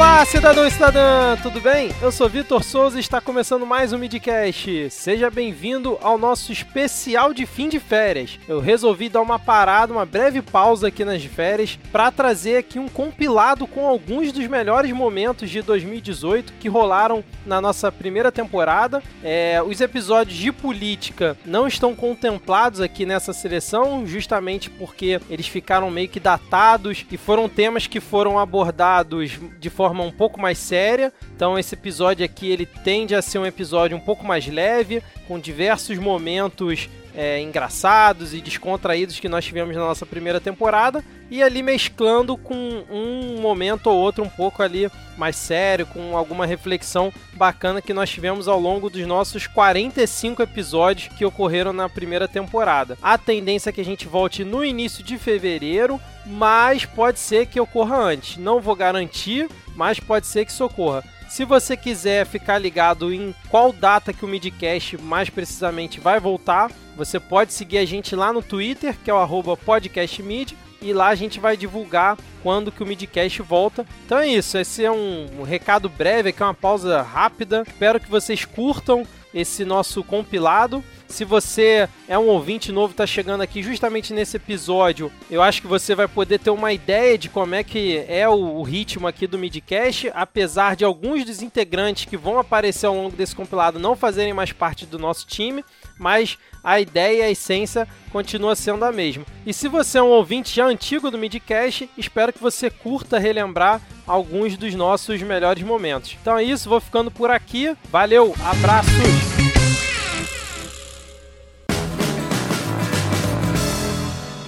Olá, cidadão e cidadã, tudo bem? Eu sou Vitor Souza e está começando mais um Midcast. Seja bem-vindo ao nosso especial de fim de férias. Eu resolvi dar uma parada, uma breve pausa aqui nas férias para trazer aqui um compilado com alguns dos melhores momentos de 2018 que rolaram na nossa primeira temporada. É, os episódios de política não estão contemplados aqui nessa seleção, justamente porque eles ficaram meio que datados e foram temas que foram abordados de forma um pouco mais séria. Então esse episódio aqui ele tende a ser um episódio um pouco mais leve, com diversos momentos é, engraçados e descontraídos que nós tivemos na nossa primeira temporada e ali mesclando com um momento ou outro um pouco ali mais sério, com alguma reflexão bacana que nós tivemos ao longo dos nossos 45 episódios que ocorreram na primeira temporada. A tendência é que a gente volte no início de fevereiro, mas pode ser que ocorra antes. Não vou garantir, mas pode ser que isso ocorra. Se você quiser ficar ligado em qual data que o Midcast mais precisamente vai voltar, você pode seguir a gente lá no Twitter, que é o podcastmid, e lá a gente vai divulgar quando que o Midcast volta. Então é isso, esse é um, recado breve, aqui é uma pausa rápida. Espero que vocês curtam esse nosso compilado. Se você é um ouvinte novo, está chegando aqui justamente nesse episódio, eu acho que você vai poder ter uma ideia de como é que é o, ritmo aqui do Midcast, apesar de alguns dos integrantes que vão aparecer ao longo desse compilado não fazerem mais parte do nosso time, mas a ideia e a essência continua sendo a mesma. E se você é um ouvinte já antigo do Midcast, espero que você curta relembrar alguns dos nossos melhores momentos. Então é isso, vou ficando por aqui. Valeu, abraços!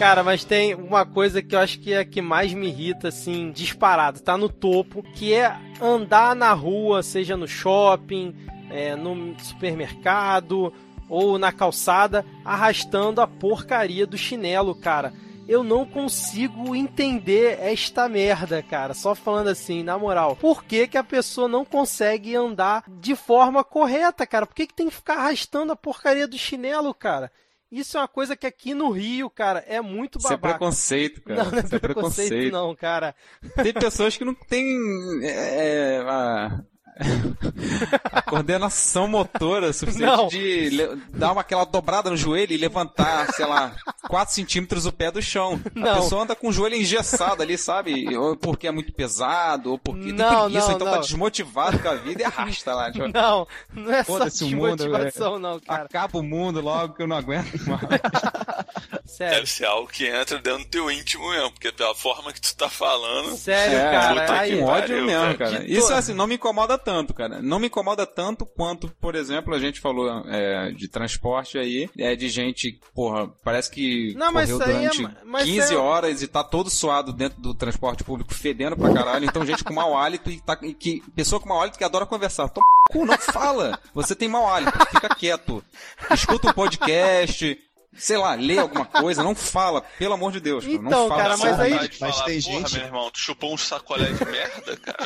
Cara, mas tem uma coisa que eu acho que é a que mais me irrita, assim, disparado, tá no topo, que é andar na rua, seja no shopping, é, no supermercado ou na calçada, arrastando a porcaria do chinelo, cara. Eu não consigo entender esta merda, cara. Só falando assim, na moral. Por que, que a pessoa não consegue andar de forma correta, cara? Por que, que tem que ficar arrastando a porcaria do chinelo, cara? Isso é uma coisa que aqui no Rio, cara, é muito babaca. Isso é preconceito, cara. Não, não é, é preconceito, preconceito, não, cara. Tem pessoas que não têm é, é a, a coordenação motora suficiente não. de dar uma, aquela dobrada no joelho e levantar, sei lá, 4 centímetros o pé do chão. Não. A pessoa anda com o joelho engessado ali, sabe? Ou porque é muito pesado, ou porque não, tem preguiça, não, então tá não. tá desmotivado com a vida e arrasta lá. Tipo, não, não é só desmotivação, mundo, não, cara. Acaba o mundo logo que eu não aguento mais. Sério. Deve ser algo que entra dentro do teu íntimo mesmo, porque pela forma que tu tá falando. Sério, é, cara. Aí, com ódio mesmo, cara. Isso, assim, não me incomoda tanto, cara. Não me incomoda tanto quanto, por exemplo, a gente falou é, de transporte aí, é de gente, porra, parece que não, correu durante é, 15 é... horas e tá todo suado dentro do transporte público, fedendo pra caralho. Então, gente com mau hálito e, tá, e que, pessoa com mau hálito que adora conversar. Toma cu, não fala. Você tem mau hálito, fica quieto. Escuta um podcast, sei lá, lê alguma coisa, não fala, pelo amor de Deus. Então, não fala, cara, mas aí. Mas tem gente. meu irmão, tu chupou um sacolé de merda, cara.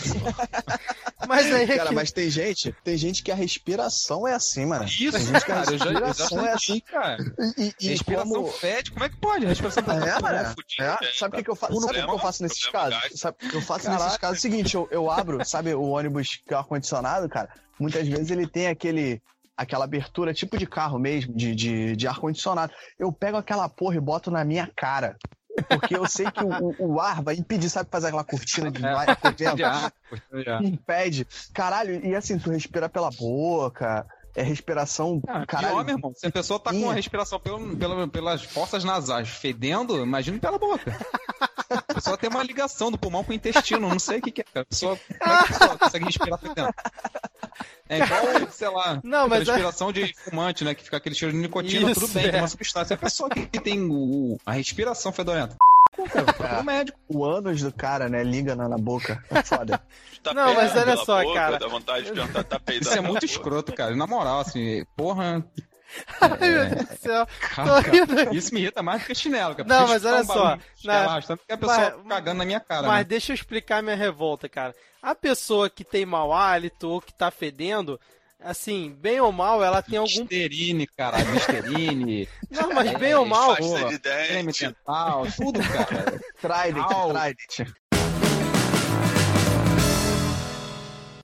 mas aí. É cara, mas tem gente, tem gente que a respiração é assim, mano. Isso, que a respiração é assim, cara. E, e, respiração como... fede, como é que pode? A respiração tá é, é, é. Sabe o que, eu faço? Sabe o que eu faço nesses casos? Sabe que eu faço nesses casos? É o seguinte, eu, eu abro, sabe, o ônibus que é ar-condicionado, cara. Muitas vezes ele tem aquele aquela abertura tipo de carro mesmo, de, de, de ar-condicionado. Eu pego aquela porra e boto na minha cara. Porque eu sei que o, o ar vai impedir, sabe, fazer aquela cortina de, é, de ar? Impede. Caralho, e assim, tu respira pela boca, é respiração. Ah, caralho, pior, meu irmão. Se a pessoa tá com a respiração pelo, pelo, pelas fossas nasais fedendo, imagina pela boca. A pessoa tem uma ligação do pulmão com o intestino, não sei o que, que é. A pessoa, como é que a pessoa consegue respirar fedendo? É igual, sei lá, não, mas é- respiração é... de fumante, né? Que fica aquele cheiro de nicotina, Isso, tudo bem, é. tem uma substância. A pessoa que tem o, a respiração fedorenta. É, o médico. O ânus do cara, né? Liga na, na boca. É foda. Tá não, mas olha só, boca, cara. Dá vontade de perguntar, tá Isso é muito escroto, cara. Na moral, assim, porra. Ai, meu Deus do céu. Cara, isso me irrita mais do que chinelo, cara. Não, mas olha só. Na... Tanto que a pessoa mas, cagando na minha cara. Mas né? deixa eu explicar minha revolta, cara. A pessoa que tem mau hálito ou que tá fedendo, assim, bem ou mal, ela tem algum. Listerine, cara, Listerine. Não, mas bem ou mal. Creme dental, tudo, cara. Trident, Trident.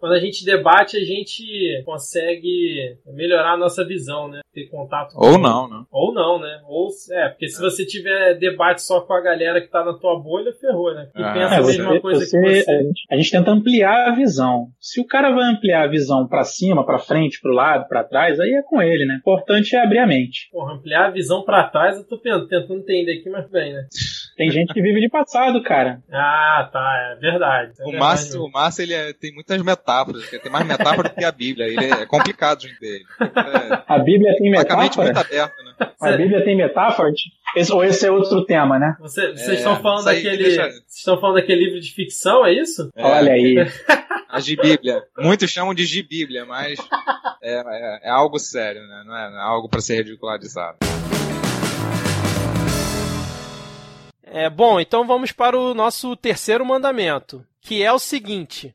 Quando a gente debate, a gente consegue melhorar a nossa visão, né? Ter contato com Ou não, né? Ou não, né? Ou, é, porque se você tiver debate só com a galera que tá na tua bolha, ferrou, né? Que ah, pensa é, a mesma coisa você, que você. A gente, a gente tenta ampliar a visão. Se o cara vai ampliar a visão para cima, para frente, pro lado, para trás, aí é com ele, né? O importante é abrir a mente. Porra, ampliar a visão para trás, eu tô tentando entender aqui, mas bem, né? Tem gente que vive de passado, cara. Ah, tá, é verdade. É o Márcio, o Márcio ele é, tem muitas metáforas, tem mais metáfora do que a Bíblia. Ele é, complicado de entender. É, a Bíblia tem metáfora. muito aberto, né? A Bíblia tem metáfora? Esse, ou esse é outro tema, né? Você, vocês é, estão falando daquele. Deixa... Vocês estão falando daquele livro de ficção, é isso? É, Olha aí. A Gibíblia. Muitos chamam de Gibíblia, mas é, é, é algo sério, né? Não é, não é algo para ser ridicularizado. É, bom, então vamos para o nosso terceiro mandamento, que é o seguinte: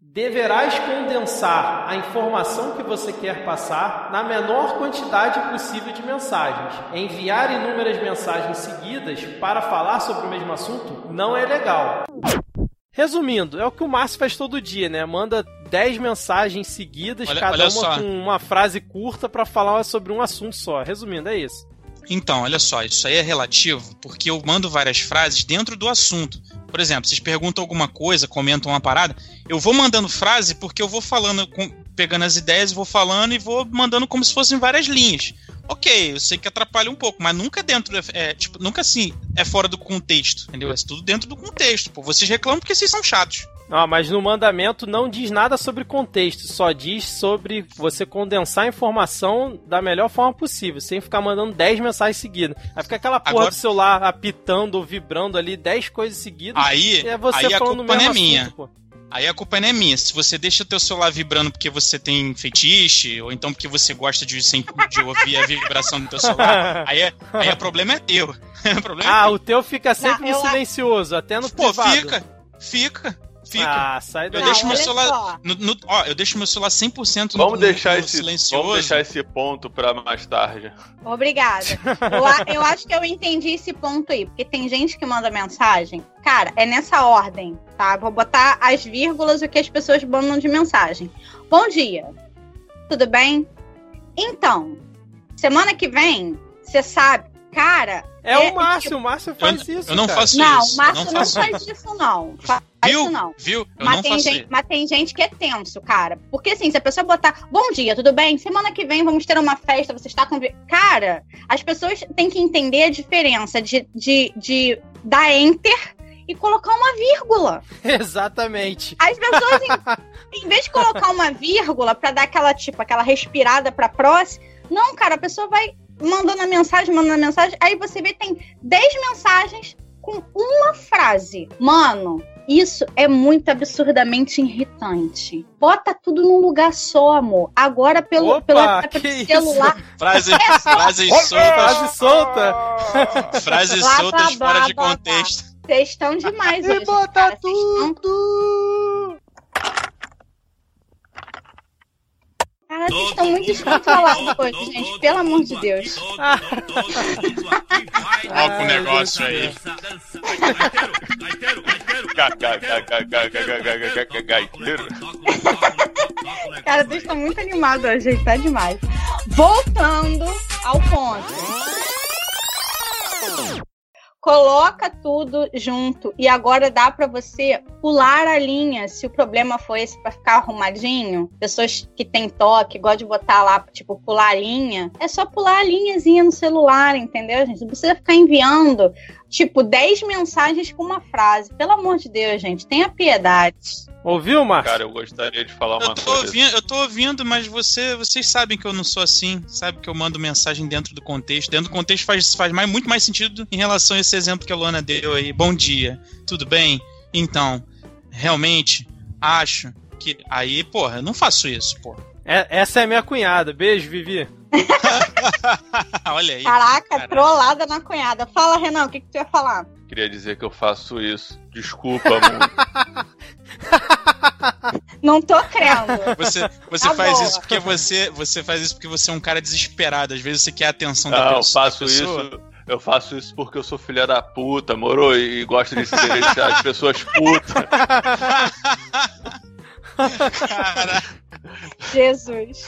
Deverás condensar a informação que você quer passar na menor quantidade possível de mensagens. Enviar inúmeras mensagens seguidas para falar sobre o mesmo assunto não é legal. Resumindo, é o que o Márcio faz todo dia, né? Manda 10 mensagens seguidas, olha, cada olha uma só. com uma frase curta para falar sobre um assunto só. Resumindo, é isso. Então, olha só, isso aí é relativo porque eu mando várias frases dentro do assunto. Por exemplo, vocês perguntam alguma coisa, comentam uma parada, eu vou mandando frase porque eu vou falando, pegando as ideias, vou falando e vou mandando como se fossem várias linhas. Ok, eu sei que atrapalha um pouco, mas nunca dentro, é, tipo, nunca assim, é fora do contexto, entendeu? É tudo dentro do contexto. Pô, vocês reclamam porque vocês são chatos. Ah, mas no mandamento não diz nada sobre contexto, só diz sobre você condensar a informação da melhor forma possível, sem ficar mandando 10 mensagens seguidas. Aí fica aquela porra Agora... do celular apitando ou vibrando ali 10 coisas seguidas. Aí, é você aí a culpa não é minha. Assunto, Aí a culpa não é minha. Se você deixa o teu celular vibrando porque você tem fetiche, ou então porque você gosta de, de ouvir a vibração do teu celular, aí, é, aí o problema é teu. o problema é ah, é teu. o teu fica sempre não, no silencioso, até no Pô, privado. fica, fica. Fica. Ah, sai daí. Eu deixo meu celular. No, no, ó, eu deixo meu celular 100% no, vamos deixar esse, silencioso. Vamos deixar esse ponto pra mais tarde. Obrigada. Eu, eu acho que eu entendi esse ponto aí, porque tem gente que manda mensagem. Cara, é nessa ordem, tá? Vou botar as vírgulas o que as pessoas mandam de mensagem. Bom dia. Tudo bem? Então, semana que vem, você sabe, cara, é, é o Márcio, tipo... o Márcio faz eu, isso. Eu não cara. faço não, isso. O Márcio não, não faz isso, não. Faz viu? isso, não. Viu? Eu mas não tem faço gente, Mas tem gente que é tenso, cara. Porque assim, se a pessoa botar, bom dia, tudo bem? Semana que vem vamos ter uma festa, você está com. Cara, as pessoas têm que entender a diferença de, de, de dar enter e colocar uma vírgula. Exatamente. As pessoas, em, em vez de colocar uma vírgula para dar aquela, tipo, aquela respirada pra próxima, não, cara, a pessoa vai mandando a mensagem, mandando a mensagem. Aí você vê tem 10 mensagens com uma frase. Mano, isso é muito absurdamente irritante. Bota tudo num lugar só, amor. Agora pelo, Opa, pelo, pelo celular. Frase, é frase solta. Frase solta. Frases soltas fora de contexto. Vocês estão demais hoje. E bota cara. tudo. Cara, vocês estão muito descontrolados hoje, gente. Pelo amor de Deus. Olha o negócio aí. Gaiteiro. Cara, vocês estão muito animados hoje, gente. Tá demais. Voltando ao ponto coloca tudo junto e agora dá para você pular a linha se o problema foi esse para ficar arrumadinho. Pessoas que têm toque, gostam de botar lá, tipo, pular a linha. É só pular a linhazinha no celular, entendeu, gente? Não precisa ficar enviando, tipo, 10 mensagens com uma frase. Pelo amor de Deus, gente, tenha piedade. Ouviu, Marcos? Cara, eu gostaria de falar uma eu tô coisa. Ouvindo, eu tô ouvindo, mas você, vocês sabem que eu não sou assim. Sabe que eu mando mensagem dentro do contexto. Dentro do contexto faz, faz mais, muito mais sentido em relação a esse exemplo que a Luana deu aí. Bom dia, tudo bem? Então, realmente, acho que. Aí, porra, eu não faço isso, porra. É, essa é minha cunhada. Beijo, Vivi. Olha aí. Caraca, cara. trollada na cunhada. Fala, Renan, o que, que tu ia falar? Queria dizer que eu faço isso. Desculpa, amor. Não tô crendo. Você, você tá faz boa. isso porque você, você faz isso porque você é um cara desesperado. Às vezes você quer a atenção da, Não, pessoa. Eu faço isso eu faço isso porque eu sou filha da puta, moro? E gosto de silenciar as pessoas putas. Cara. Jesus.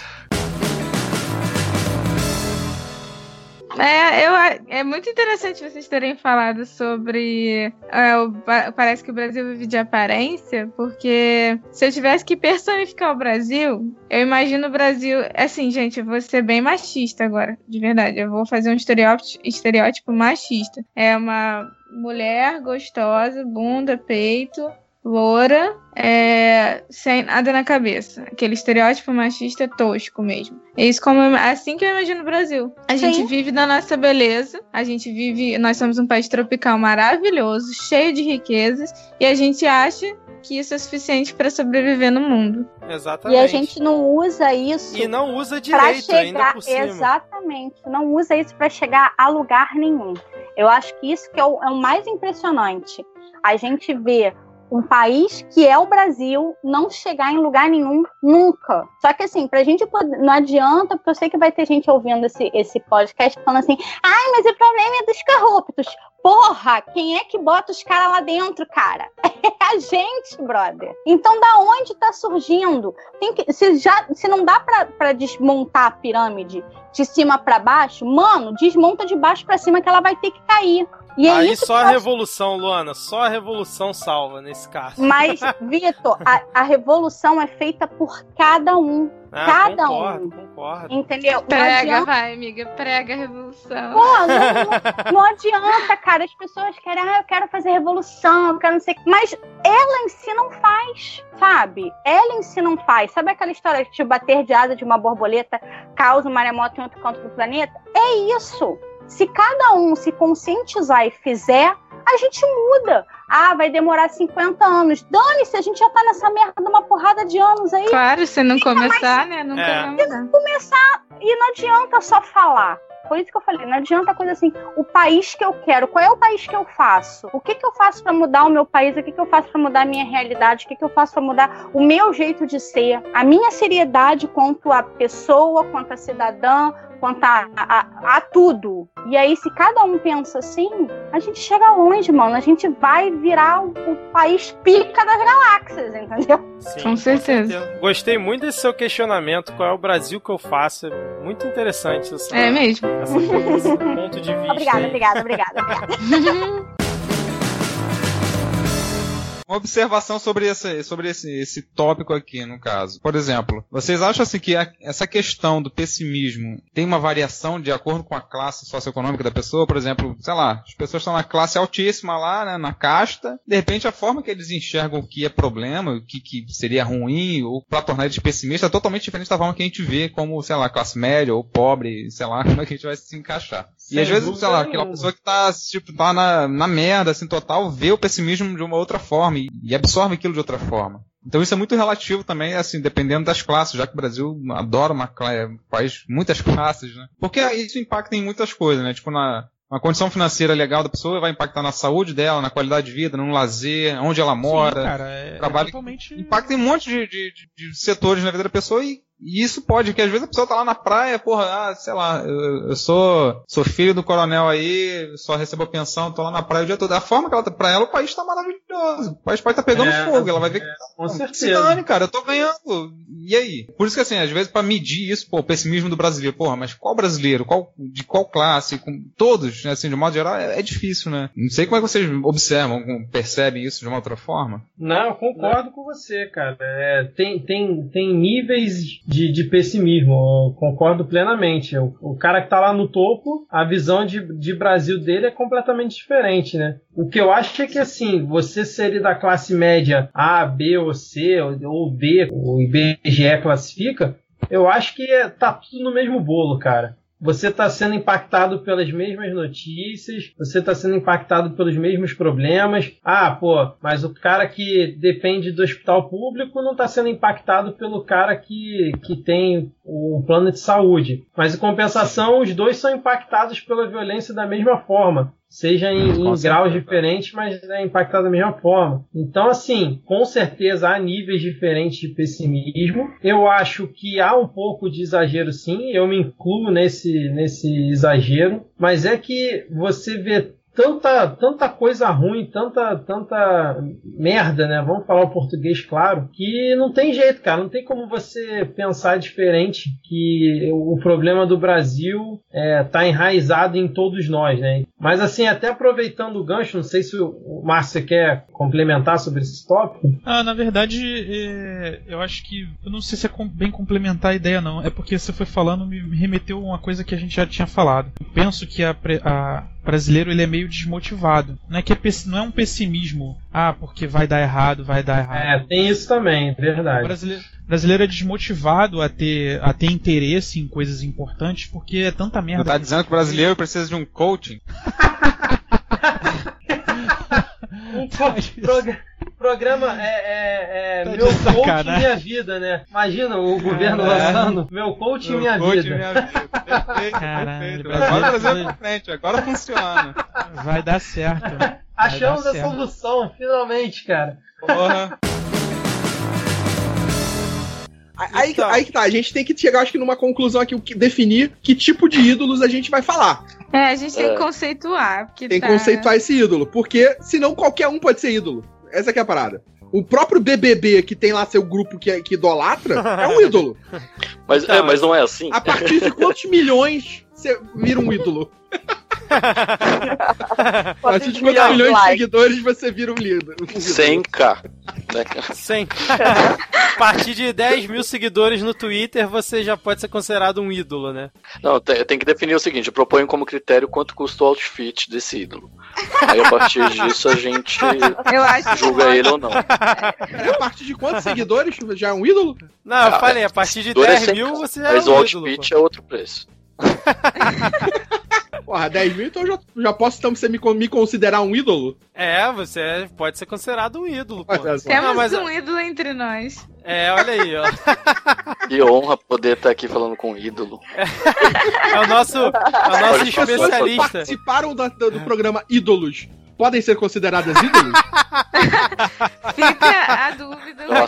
É, eu, é muito interessante vocês terem falado sobre. É, o, parece que o Brasil vive de aparência, porque se eu tivesse que personificar o Brasil, eu imagino o Brasil. Assim, gente, eu vou ser bem machista agora, de verdade. Eu vou fazer um estereótipo, estereótipo machista. É uma mulher gostosa, bunda, peito, loura, é, sem nada na cabeça. Aquele estereótipo machista tosco mesmo. É isso como assim que eu imagino o Brasil. A Sim. gente vive da nossa beleza, a gente vive, nós somos um país tropical maravilhoso, cheio de riquezas, e a gente acha que isso é suficiente para sobreviver no mundo. Exatamente. E a gente não usa isso. E não usa direito chegar, ainda por cima. Exatamente. Não usa isso para chegar a lugar nenhum. Eu acho que isso que é o, é o mais impressionante. A gente vê um país que é o Brasil não chegar em lugar nenhum nunca. Só que assim, pra gente poder, não adianta, porque eu sei que vai ter gente ouvindo esse, esse podcast falando assim: ai, mas o problema é dos corruptos. Porra, quem é que bota os caras lá dentro, cara? É a gente, brother. Então, da onde tá surgindo? Tem que, se, já, se não dá pra, pra desmontar a pirâmide de cima para baixo, mano, desmonta de baixo para cima que ela vai ter que cair. E é Aí só a revolução, Luana, só a revolução salva nesse caso. Mas, Vitor, a, a revolução é feita por cada um. Ah, cada concordo, um. Concordo. Entendeu? Prega, vai, amiga, prega a revolução. Pô, não, não, não, adianta, cara. As pessoas querem, ah, eu quero fazer revolução, eu quero não sei. Mas ela em si não faz, sabe? Ela em si não faz. Sabe aquela história de te bater de asa de uma borboleta causa um maremoto em outro canto do planeta? É isso. Se cada um se conscientizar e fizer, a gente muda. Ah, vai demorar 50 anos. Dane-se, a gente já tá nessa merda uma porrada de anos aí. Claro, se não começar, mais... né? Não é. Se começar, e não adianta só falar. Por isso que eu falei, não adianta coisa assim, o país que eu quero, qual é o país que eu faço? O que, que eu faço para mudar o meu país? O que, que eu faço para mudar a minha realidade? O que, que eu faço para mudar o meu jeito de ser? A minha seriedade quanto a pessoa, quanto a cidadã, quanto a, a, a, tudo. E aí, se cada um pensa assim, a gente chega longe, mano. A gente vai virar o, o país pica das galáxias, entendeu? Sim, com, certeza. com, certeza. Gostei muito desse seu questionamento. Qual é o Brasil que eu faço? É muito interessante. Essa, é mesmo. Essa, esse ponto de vista. Obrigada, obrigada, obrigada, obrigada. Uma observação sobre esse, sobre esse, esse tópico aqui, no caso. Por exemplo, vocês acham assim que a, essa questão do pessimismo tem uma variação de acordo com a classe socioeconômica da pessoa? Por exemplo, sei lá, as pessoas estão na classe altíssima lá, né, na casta, de repente a forma que eles enxergam o que é problema, o que, que seria ruim, ou para tornar eles pessimistas, é totalmente diferente da forma que a gente vê como, sei lá, classe média ou pobre, sei lá, como é que a gente vai se encaixar. Sem e às vezes, sei lá, aquela pessoa que tá, tipo, tá na, na merda, assim, total, vê o pessimismo de uma outra forma e, e absorve aquilo de outra forma. Então isso é muito relativo também, assim, dependendo das classes, já que o Brasil adora uma faz muitas classes, né? Porque isso impacta em muitas coisas, né? Tipo, na, uma condição financeira legal da pessoa vai impactar na saúde dela, na qualidade de vida, no lazer, onde ela mora. Sim, cara, é, trabalho. É totalmente... Impacta em um monte de, de, de, setores na vida da pessoa e e isso pode, que às vezes a pessoa tá lá na praia, porra, ah, sei lá, eu, eu, sou, sou filho do coronel aí, só recebo a pensão, tô lá na praia o dia todo. A forma que ela tá, pra ela o país tá maravilhoso. O país pode estar tá pegando é, fogo, ela vai ver é, que tá, com certeza. se dane, cara, eu tô ganhando. E aí? Por isso que assim, às vezes para medir isso, pô, o pessimismo do brasileiro, porra, mas qual brasileiro? Qual, de qual classe? Com todos, né, assim, de modo geral, é, é difícil, né? Não sei como é que vocês observam, percebem isso de uma outra forma. Não, concordo com você, cara. É, tem, tem, tem níveis de, de pessimismo mesmo, concordo plenamente. O, o, cara que tá lá no topo, a visão de, de Brasil dele é completamente diferente, né? O que eu acho é que assim, você seria da classe média A, B ou C, ou, D, o IBGE classifica, eu acho que é, tá tudo no mesmo bolo, cara. Você está sendo impactado pelas mesmas notícias, você está sendo impactado pelos mesmos problemas. Ah, pô, mas o cara que depende do hospital público não está sendo impactado pelo cara que, que tem um plano de saúde. Mas em compensação, os dois são impactados pela violência da mesma forma. Seja em, em graus diferentes, mas é impactado da mesma forma. Então, assim, com certeza há níveis diferentes de pessimismo. Eu acho que há um pouco de exagero, sim. Eu me incluo nesse, nesse exagero, mas é que você vê tanta, tanta coisa ruim, tanta, tanta merda, né? Vamos falar o português claro, que não tem jeito, cara. Não tem como você pensar diferente que o problema do Brasil é, tá enraizado em todos nós, né? Mas assim, até aproveitando o gancho, não sei se o Márcio quer complementar sobre esse tópico. Ah, na verdade, é, eu acho que. Eu não sei se é bem complementar a ideia, não. É porque você foi falando, me remeteu a uma coisa que a gente já tinha falado. Eu penso que a, a brasileiro ele é meio desmotivado. Não é que é, não é um pessimismo, ah, porque vai dar errado, vai dar errado. É, tem isso também, verdade. O brasileiro, brasileiro é desmotivado a ter, a ter interesse em coisas importantes porque é tanta merda. Você tá dizendo que o brasileiro precisa de um coaching? um coaching programa é, é, é tá meu coach e minha vida, né? Imagina o governo lançando meu coach e minha coach vida. Minha vida. Perfeito, Caralho, perfeito. Agora trazer pra frente, agora funciona. Vai dar certo. Achamos dar a certo. solução, finalmente, cara. Porra. Aí, então. aí que tá, a gente tem que chegar, acho que, numa conclusão aqui, definir que tipo de ídolos a gente vai falar. É, a gente tem é. que conceituar. tem tá... que conceituar esse ídolo, porque senão qualquer um pode ser ídolo. Essa que é a parada. O próprio BBB, que tem lá seu grupo que, que idolatra, é um ídolo. Mas, é, mas não é assim. A partir de quantos milhões você vira um ídolo? a partir de quantos milhões de seguidores você vira um líder? 100k. Né? 100. a partir de 10 mil seguidores no Twitter, você já pode ser considerado um ídolo, né? Não, tem, tem que definir o seguinte: eu proponho como critério quanto custa o outfit desse ídolo. Aí a partir disso a gente julga ele ou não. É, a partir de quantos seguidores já é um ídolo? Não, eu ah, falei, a partir de 10 mil você já é um ídolo. Mas o outfit é outro preço. Porra, 10 mil, então eu já, já posso então, você me, me considerar um ídolo? É, você pode ser considerado um ídolo. Pô. Temos Não, mas... um ídolo entre nós. É, olha aí, ó. Que honra poder estar aqui falando com um ídolo. É, é o nosso, é o nosso especialista. participaram do, do, do programa Ídolos podem ser consideradas ídolos? Fica a dúvida no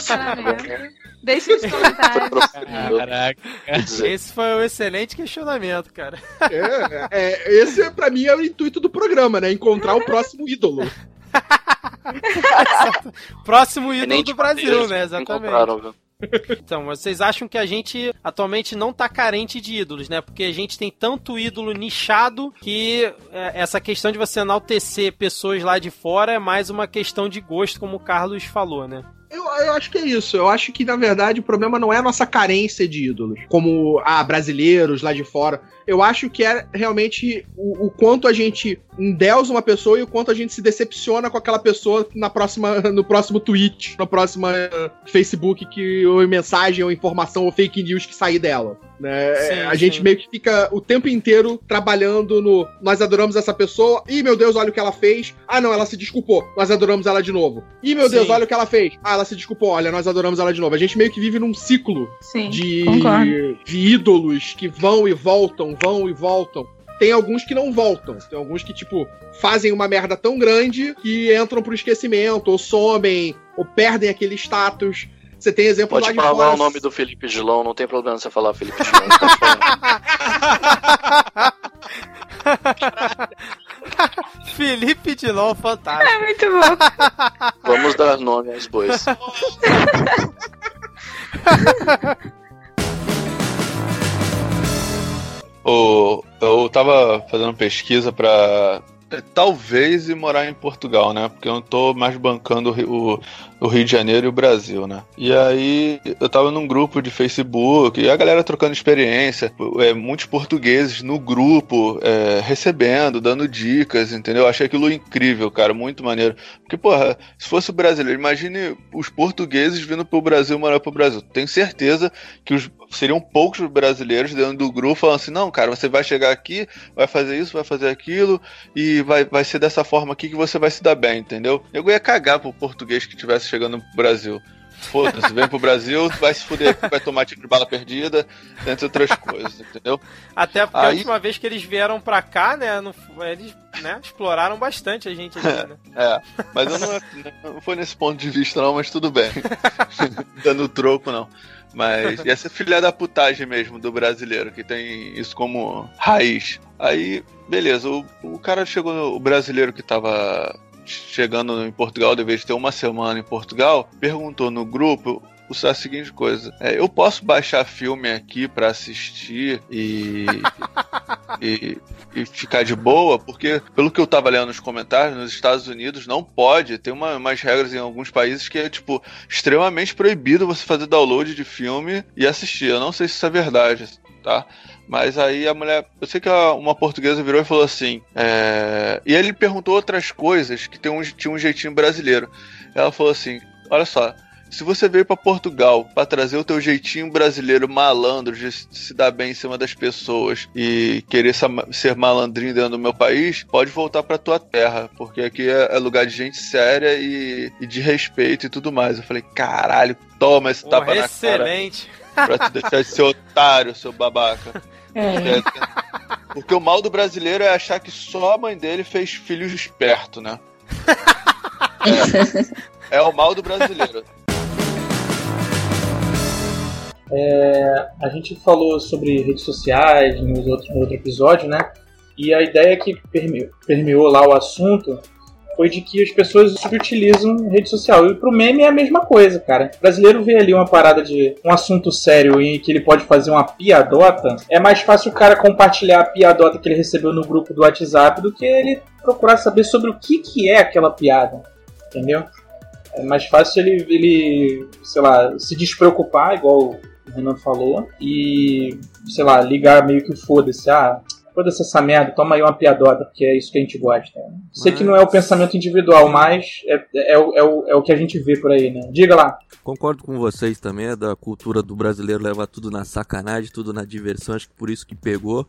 Deixe nos comentários. Caraca. Esse foi um excelente questionamento, cara. É, é, esse, pra mim, é o intuito do programa, né? Encontrar o próximo ídolo. próximo ídolo do Brasil, né? Exatamente. Então, vocês acham que a gente atualmente não tá carente de ídolos, né? Porque a gente tem tanto ídolo nichado que é, essa questão de você enaltecer pessoas lá de fora é mais uma questão de gosto, como o Carlos falou, né? Eu, eu, acho que é isso. Eu acho que, na verdade, o problema não é a nossa carência de ídolos, como ah, brasileiros lá de fora. Eu acho que é realmente o, o, quanto a gente endeusa uma pessoa e o quanto a gente se decepciona com aquela pessoa na próxima, no próximo tweet, na próxima uh, Facebook que ou mensagem ou informação ou fake news que sair dela. Né? Sim, a sim. gente meio que fica o tempo inteiro trabalhando no nós adoramos essa pessoa, e meu Deus, olha o que ela fez. Ah, não, ela se desculpou, nós adoramos ela de novo. E meu sim. Deus, olha o que ela fez. Ah, ela se desculpou, olha, nós adoramos ela de novo. A gente meio que vive num ciclo de, de ídolos que vão e voltam, vão e voltam tem alguns que não voltam. Tem alguns que, tipo, fazem uma merda tão grande que entram pro esquecimento, ou somem, ou perdem aquele status. Você tem exemplo Pode lá de falar fora... o nome do Felipe Gilão, não tem problema você falar Felipe Gilão. Felipe Dilon, fantástico. É muito bom. Vamos dar nome aos bois. o, eu tava fazendo pesquisa para talvez ir morar em Portugal, né? Porque eu não tô mais bancando o, o Rio de Janeiro e o Brasil, né? E aí eu tava num grupo de Facebook e a galera trocando experiência, é, muitos portugueses no grupo é, recebendo, dando dicas, entendeu? Eu achei aquilo incrível, cara, muito maneiro. Porque, porra, se fosse o brasileiro, imagine os portugueses vindo pro Brasil morar pro Brasil. Tenho certeza que os, seriam poucos brasileiros dentro do grupo falando assim: não, cara, você vai chegar aqui, vai fazer isso, vai fazer aquilo, e vai, vai ser dessa forma aqui que você vai se dar bem, entendeu? Eu ia cagar pro português que tivesse chegando no Brasil. Foda-se, vem pro Brasil, vai se fuder, vai tomar tiro de bala perdida, entre outras coisas, entendeu? Até porque Aí... a última vez que eles vieram pra cá, né, eles né, exploraram bastante a gente aqui, né? É, mas eu não, não foi nesse ponto de vista não, mas tudo bem. Dando troco, não. Mas e essa filha da putagem mesmo do brasileiro, que tem isso como raiz. Aí, beleza, o, o cara chegou, o brasileiro que tava chegando em Portugal, deveria ter uma semana em Portugal, perguntou no grupo a seguinte coisa: é, eu posso baixar filme aqui para assistir e, e, e, ficar de boa? Porque, pelo que eu tava lendo nos comentários, nos Estados Unidos não pode. Tem uma, umas regras em alguns países que é, tipo, extremamente proibido você fazer download de filme e assistir. Eu não sei se isso é verdade, tá? Mas aí a mulher. Eu sei que uma portuguesa virou e falou assim. É... E ele perguntou outras coisas que tem um, tinha um jeitinho brasileiro. Ela falou assim: Olha só, se você veio para Portugal para trazer o teu jeitinho brasileiro malandro de se dar bem em cima das pessoas e querer ser malandrinho dentro do meu país, pode voltar para tua terra, porque aqui é, é lugar de gente séria e, e, de respeito e tudo mais. Eu falei, caralho, toma esse tapa na cara. Excelente. Pra te deixar de ser otário, seu babaca. É. Porque o mal do brasileiro é achar que só a mãe dele fez filhos esperto, né? É, é o mal do brasileiro. É, a gente falou sobre redes sociais no outro, no outro episódio, né? E a ideia que permeou, permeou lá o assunto foi de que as pessoas subutilizam rede social. E pro meme é a mesma coisa, cara. O brasileiro vê ali uma parada de um assunto sério em que ele pode fazer uma piadota. É mais fácil o cara compartilhar a piadota que ele recebeu no grupo do WhatsApp do que ele procurar saber sobre o que, que é aquela piada. Entendeu? É mais fácil ele, ele, sei lá, se despreocupar, igual o Renan falou, e, sei lá, ligar meio que foda-se. Ah, foda-se essa merda, toma aí uma piadota, porque é isso que a gente gosta. Mas... Sei que não é o pensamento individual, mas é, é, é, é, o, é o que a gente vê por aí, né? Diga lá. Concordo com vocês também, é da cultura do brasileiro levar tudo na sacanagem, tudo na diversão, acho que por isso que pegou.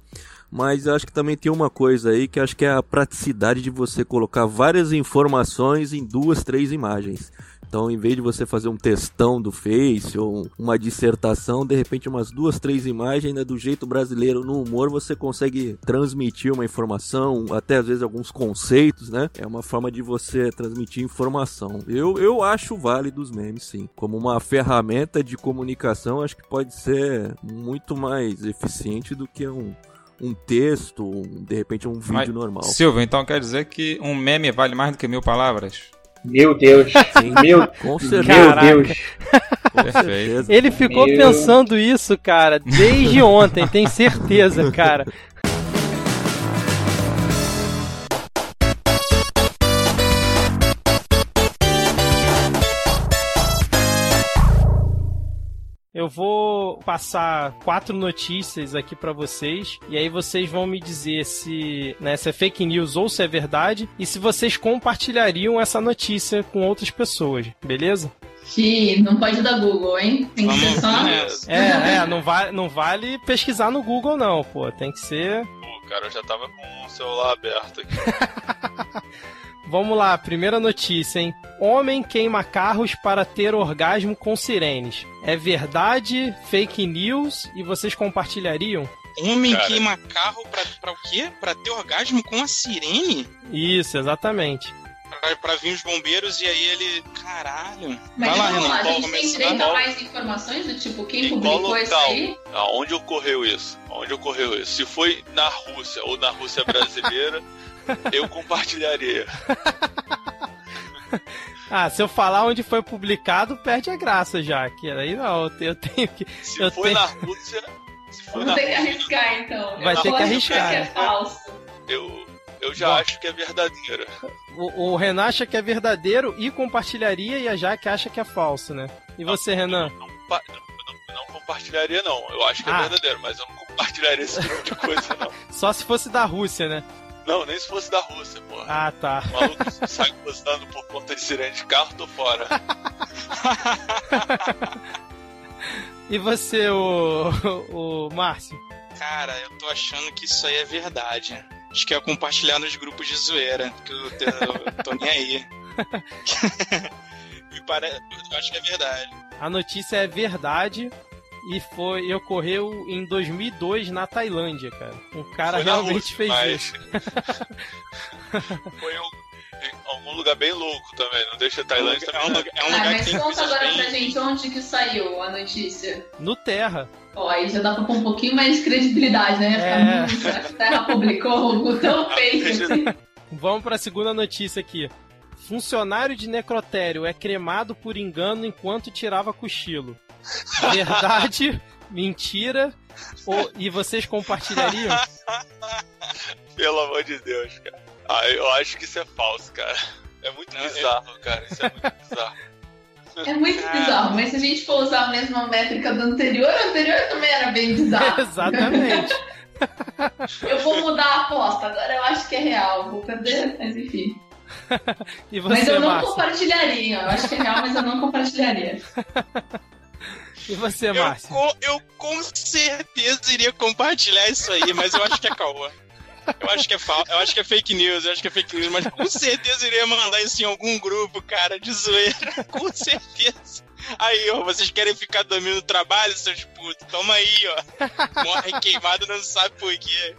Mas acho que também tem uma coisa aí que acho que é a praticidade de você colocar várias informações em duas, três imagens. Então, em vez de você fazer um textão do Face ou uma dissertação, de repente umas duas, três imagens, ainda do jeito brasileiro no humor, você consegue transmitir uma informação, até às vezes alguns conceitos, né? É uma forma de você transmitir informação. Eu, eu acho válido os memes, sim. Como uma ferramenta de comunicação, acho que pode ser muito mais eficiente do que um, um texto, um, de repente um vídeo Mas, normal. Silvio, então quer dizer que um meme vale mais do que mil palavras? Meu Deus. Sim, meu, com certeza. Meu Deus. Ele ficou meu... pensando isso, cara, desde ontem, tem certeza, cara. Eu vou passar quatro notícias aqui para vocês e aí vocês vão me dizer se, né, se é fake news ou se é verdade e se vocês compartilhariam essa notícia com outras pessoas, beleza? Sim, não pode dar Google, hein? Tem que Vamos ser só. É, é, não, vai, não vale pesquisar no Google, não, pô. Tem que ser. Pô, cara, eu já tava com o celular aberto aqui. Vamos lá, primeira notícia, hein? Homem queima carros para ter orgasmo com sirenes. É verdade, fake news e vocês compartilhariam? Homem Cara. queima carro pra, pra o quê? Pra ter orgasmo com a sirene? Isso, exatamente. Pra, pra vir os bombeiros e aí ele. Caralho. Mas Vai lá, Renan, a gente tem direito a mais informações do tipo quem em publicou isso aí? Aonde ocorreu isso? Onde ocorreu isso? Se foi na Rússia ou na Rússia brasileira. Eu compartilharia. Ah, se eu falar onde foi publicado, perde a graça já. Que aí não, eu tenho que. Se eu for tenho... na Rússia. Se for Vamos ter que arriscar então. Vai eu ter que arriscar. Que é falso. Eu, eu já Bom, acho que é verdadeiro. O, o, Renan acha que é verdadeiro e compartilharia, e a Jaque acha que é falso, né? E não, você, Renan? Não, não, não, compartilharia, não. Eu acho que é ah. verdadeiro, mas eu não compartilharia esse tipo de coisa, não. Só se fosse da Rússia, né? Não, nem se fosse da Rússia, porra. Ah, tá. O maluco sai gostando por conta de sirene de carro, tô fora. e você, o, o Márcio? Cara, eu tô achando que isso aí é verdade. Acho que é compartilhar nos grupos de zoeira, que eu, eu tô nem aí. Me parece. Eu acho que é verdade. A notícia é verdade e foi ocorreu em 2002 na Tailândia, cara. Um cara foi realmente fez mas... isso. foi um, em algum lugar bem louco também, não deixa a Tailândia é um, lugar, é um ah, lugar mas que conta agora bem... pra gente onde que saiu a notícia. No Terra. Ó, aí já dá pra pôr um pouquinho mais de credibilidade, né? É. A Terra publicou tão feio assim. Vamos pra segunda notícia aqui. Funcionário de necrotério é cremado por engano enquanto tirava cochilo. Verdade, mentira, ou, e vocês compartilhariam? Pelo amor de Deus, cara. Ah, eu acho que isso é falso, cara. É muito Não, bizarro, eu... cara. Isso é muito bizarro. É muito ah. bizarro, mas se a gente for usar a mesma métrica do anterior, o anterior também era bem bizarro. Exatamente. eu vou mudar a aposta, agora eu acho que é real. Vou perder, mas enfim. Você, mas eu não Márcio? compartilharia. Eu acho que é real, mas eu não compartilharia. E você, Márcio? Eu, eu, com certeza iria compartilhar isso aí, mas eu acho que é caô. Eu acho que é fa... eu acho que é fake news, eu acho que é fake news, mas com certeza iria mandar isso em algum grupo, cara, de zoeira. Com certeza. Aí, ó, vocês querem ficar dormindo no trabalho, seus putos? Toma aí, ó. Morre queimado não sabe por quê.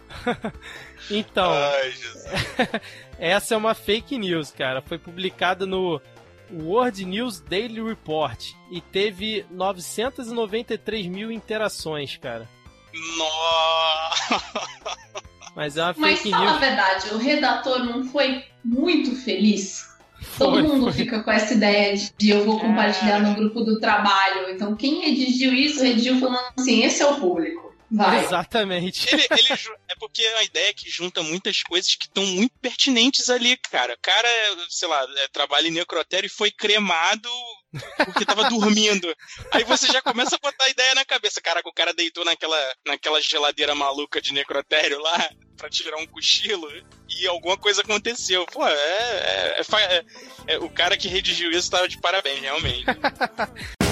Então. Ai, Jesus. essa é uma fake news, cara. Foi publicada no World News Daily Report e teve 993 mil interações, cara. Nossa! Mas é uma Mas fake fala news. a verdade, o redator não foi muito feliz? Foi, Todo mundo foi. fica com essa ideia de eu vou compartilhar é. no grupo do trabalho. Então, quem redigiu isso, redigiu falando assim: esse é o público. Vai. Exatamente. Ele, ele, é porque é uma ideia que junta muitas coisas que estão muito pertinentes ali, cara. O cara, sei lá, é, trabalha em necrotério e foi cremado porque tava dormindo. Aí você já começa a botar a ideia na cabeça. Caraca, o cara deitou naquela, naquela geladeira maluca de necrotério lá pra tirar um cochilo e alguma coisa aconteceu. Pô, é, é, é, é o cara que redigiu isso tava de parabéns, realmente.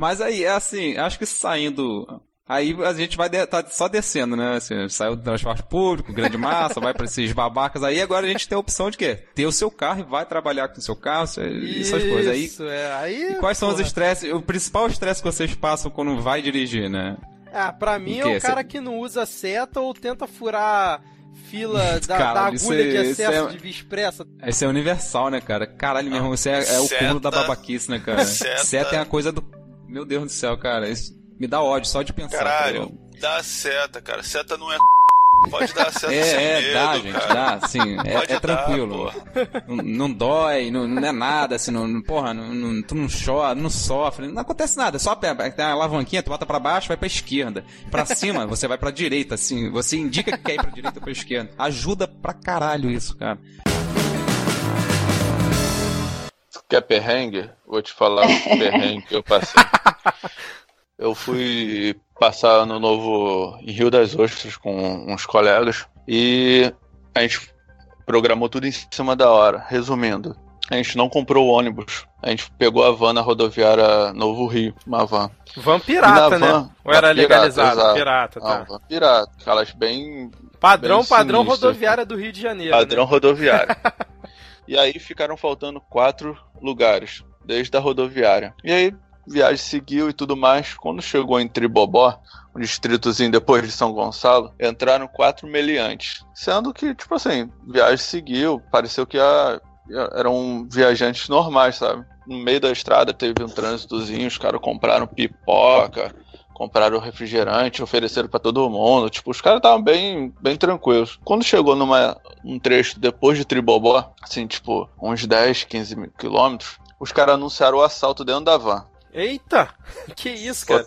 Mas aí, é assim, acho que saindo Aí a gente vai de, tá só descendo, né? Assim, saiu do transporte público, grande massa, vai para esses babacas. Aí agora a gente tem a opção de quê? Ter o seu carro e vai trabalhar com o seu carro, essas coisas. Aí, Isso, é. Aí, e quais porra. são os estresses? O principal estresse que vocês passam quando vai dirigir, né? Ah, pra mim é o cara que não usa seta ou tenta furar fila da, cara, da agulha é, de excesso é, de via expressa. Esse é universal, né, cara? Caralho, meu irmão, isso é, é o cúmulo da babaquice, né, cara? Seta. seta é a coisa do. Meu Deus do céu, cara. Isso me dá ódio só de pensar. Caralho, dá seta, cara. Seta não é. Pode dar seta é, sem é, medo, dá, gente, cara. dá, sim, é, é tranquilo. Não, não, dói, não, não é nada, assim, não, porra, não, não, tu não chora, não sofre, não acontece nada, só tem a alavanquinha, tu bota pra baixo, vai pra esquerda. Pra cima, você vai pra direita, assim, você indica que quer ir pra direita ou pra esquerda. Ajuda pra caralho isso, cara. Quer perrengue? Vou te falar o perrengue que eu passei. Eu fui passar ano novo em Rio das Ostras com uns colegas e a gente programou tudo em cima da hora. Resumindo, a gente não comprou o ônibus. A gente pegou a van na rodoviária Novo Rio, uma van. Van pirata, né? van, né? Ou era legalizada? Pirata, tá. Não, van pirata. Aquelas bem. Padrão, bem padrão rodoviária do Rio de Janeiro. Padrão né? rodoviária. e aí ficaram faltando quatro lugares, desde a rodoviária. E aí viagem seguiu e tudo mais. Quando chegou em Tribobó, um distritozinho depois de São Gonçalo, entraram quatro meliantes. Sendo que, tipo assim, viagem seguiu, pareceu que a, eram viajantes normais, sabe? No meio da estrada teve um trânsitozinho, os caras compraram pipoca, compraram refrigerante, ofereceram para todo mundo. Tipo, os caras estavam bem, bem tranquilos. Quando chegou numa um trecho depois de Tribobó, assim, tipo, uns 10, 15 quilômetros, os caras anunciaram o assalto dentro da van. Eita! Que isso, cara?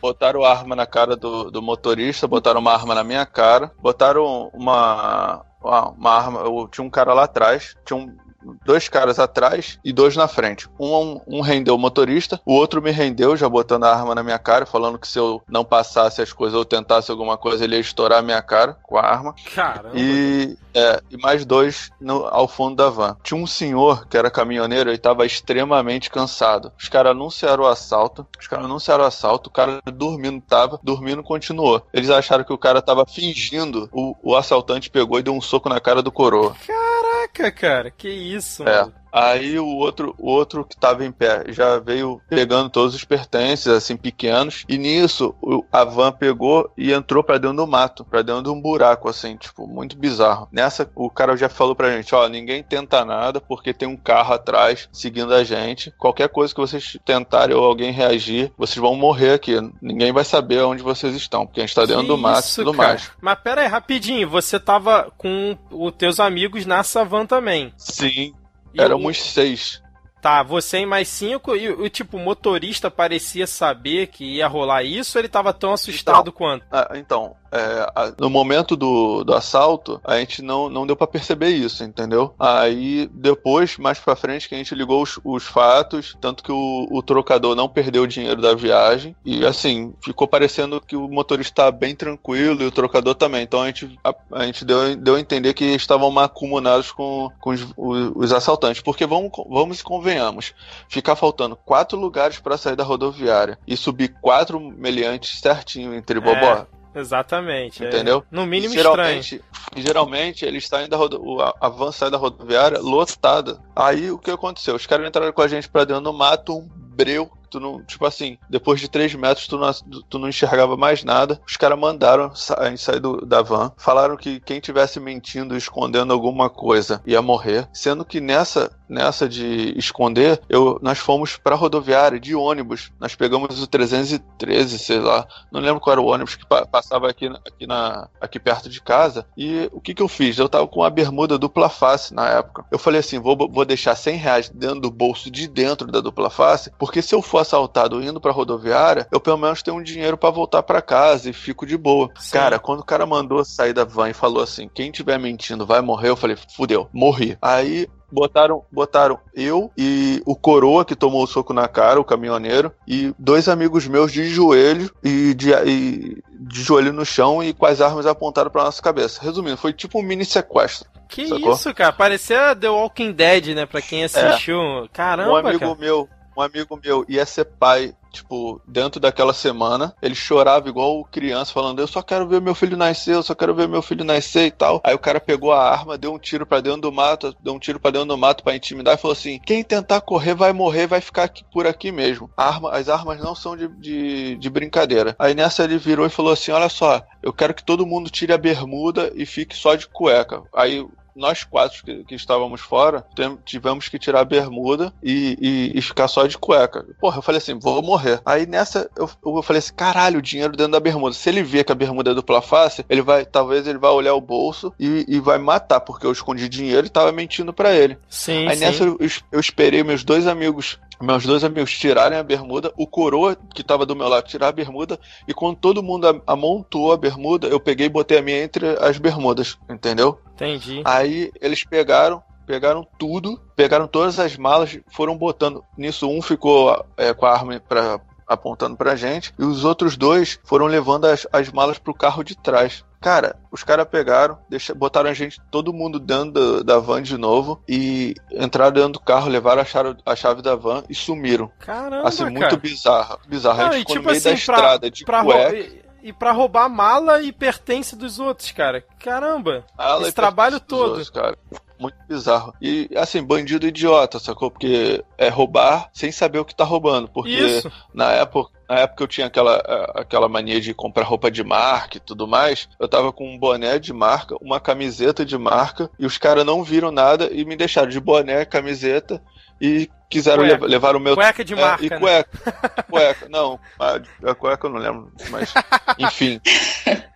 Botaram arma na cara do, do motorista, botaram uma arma na minha cara, botaram uma, uma, uma arma. Eu tinha um cara lá atrás, tinha um, dois caras atrás e dois na frente. Um, um rendeu o motorista, o outro me rendeu, já botando a arma na minha cara, falando que se eu não passasse as coisas ou tentasse alguma coisa, ele ia estourar a minha cara com a arma. Caramba! E, é, e mais dois no, ao fundo da van. Tinha um senhor que era caminhoneiro e estava extremamente cansado. Os caras anunciaram o assalto, os caras anunciaram o assalto, o cara dormindo tava, dormindo continuou. Eles acharam que o cara tava fingindo, o, o assaltante pegou e deu um soco na cara do coroa. Caralho! Caraca, cara, que isso, é. mano. Aí o outro, o outro que estava em pé já veio pegando todos os pertences, assim, pequenos. E nisso, a van pegou e entrou para dentro do mato, para dentro de um buraco, assim, tipo, muito bizarro. Nessa, o cara já falou pra gente: ó, ninguém tenta nada porque tem um carro atrás seguindo a gente. Qualquer coisa que vocês tentarem ou alguém reagir, vocês vão morrer aqui. Ninguém vai saber onde vocês estão, porque a gente tá dentro que do mato e tudo cara? mais. Mas pera aí, rapidinho, você tava com os teus amigos nessa van também. Sim, Éramos o... seis. Tá, você em mais cinco e o tipo, motorista parecia saber que ia rolar isso ou ele tava tão assustado então, quanto? Ah, então, é, no momento do, do assalto, a gente não, não deu para perceber isso, entendeu? Aí depois, mais pra frente, que a gente ligou os, os fatos, tanto que o, o trocador não perdeu o dinheiro da viagem, e assim, ficou parecendo que o motorista tá bem tranquilo e o trocador também. Então a gente, a, a gente deu, deu a entender que estavam macuminados com, com os, os, os, assaltantes. Porque vamos, vamos e convenhamos, ficar faltando quatro lugares para sair da rodoviária e subir quatro meliantes certinho entre é. Bobó. Exatamente. É. Entendeu? É, no mínimo geralmente, estranho. Geralmente eles saem da rodo... a van sai da rodoviária lotada. Aí o que aconteceu? Os caras entraram com a gente pra dentro do mato, um breu tu não, tipo assim, depois de 3 metros tu não, tu não enxergava mais nada. Os caras mandaram a gente sair do, da van, falaram que quem tivesse mentindo, escondendo alguma coisa, ia morrer. Sendo que nessa, nessa de esconder, eu, nós fomos pra rodoviária de ônibus. Nós pegamos o 313, sei lá, não lembro qual era o ônibus que passava aqui, aqui, na, aqui perto de casa. E o que que eu fiz? Eu tava com a bermuda dupla face na época. Eu falei assim, vou, vou deixar 100 reais dentro do bolso de dentro da dupla face, porque se eu for assaltado indo pra rodoviária, eu pelo menos tenho um dinheiro para voltar para casa e fico de boa. Sim. Cara, quando o cara mandou sair da van e falou assim: quem tiver mentindo vai morrer, eu falei: fudeu, morri. Aí botaram, botaram eu e o coroa que tomou o soco na cara, o caminhoneiro, e dois amigos meus de joelho e de, e de joelho no chão e com as armas apontadas para nossa cabeça. Resumindo, foi tipo um mini sequestro. Que sacou? isso, cara? Parecia The Walking Dead, né? Pra quem assistiu. É. Caramba, Um amigo cara. meu, um amigo meu ia ser pai, tipo, dentro daquela semana. Ele chorava igual criança, falando: Eu só quero ver meu filho nascer, eu só quero ver meu filho nascer e tal. Aí o cara pegou a arma, deu um tiro para dentro do mato, deu um tiro para dentro do mato para intimidar e falou assim: Quem tentar correr vai morrer, vai ficar aqui, por aqui mesmo. Arma, as armas não são de, de, de brincadeira. Aí nessa ele virou e falou assim: Olha só, eu quero que todo mundo tire a bermuda e fique só de cueca. Aí nós quatro que, que, estávamos fora, tivemos que tirar a bermuda e, e, e, ficar só de cueca. Porra, eu falei assim, vou morrer. Aí nessa, eu, eu falei assim, caralho, o dinheiro dentro da bermuda. Se ele ver que a bermuda é dupla face, ele vai, talvez ele vai olhar o bolso e, e vai matar, porque eu escondi dinheiro e tava mentindo para ele. Sim, Aí sim. nessa eu, eu esperei meus dois amigos meus dois amigos tirarem a bermuda, o coroa que tava do meu lado tirar a bermuda, e quando todo mundo amontou a bermuda, eu peguei e botei a minha entre as bermudas, entendeu? Entendi. Aí eles pegaram, pegaram tudo, pegaram todas as malas, foram botando. Nisso, um ficou é, com a arma pra, apontando pra gente, e os outros dois foram levando as, as malas pro carro de trás. Cara, os caras pegaram, botaram a gente, todo mundo dentro da, da, van de novo e entraram dentro do carro, levaram a chave, a chave da van e sumiram. Caramba, Assim, cara. muito bizarro. Bizarro. Não, a gente e tipo assim, da pra- estrada de pra cueca. e, pra roubar mala e pertence dos outros, cara. Caramba. Ala esse trabalho todo. outros, cara. Muito bizarro. E, assim, bandido idiota, sacou? Porque é roubar sem saber o que tá roubando. Porque Isso. na época, na época eu tinha aquela, aquela mania de comprar roupa de marca e tudo mais. Eu tava com um boné de marca, uma camiseta de marca, e os caras não viram nada e me deixaram de boné, camiseta e quiseram Cueca. levar, o meu. Cueca de É, marca, E né? cueca. cueca. Não, a, a cueca eu não lembro, mas. Enfim.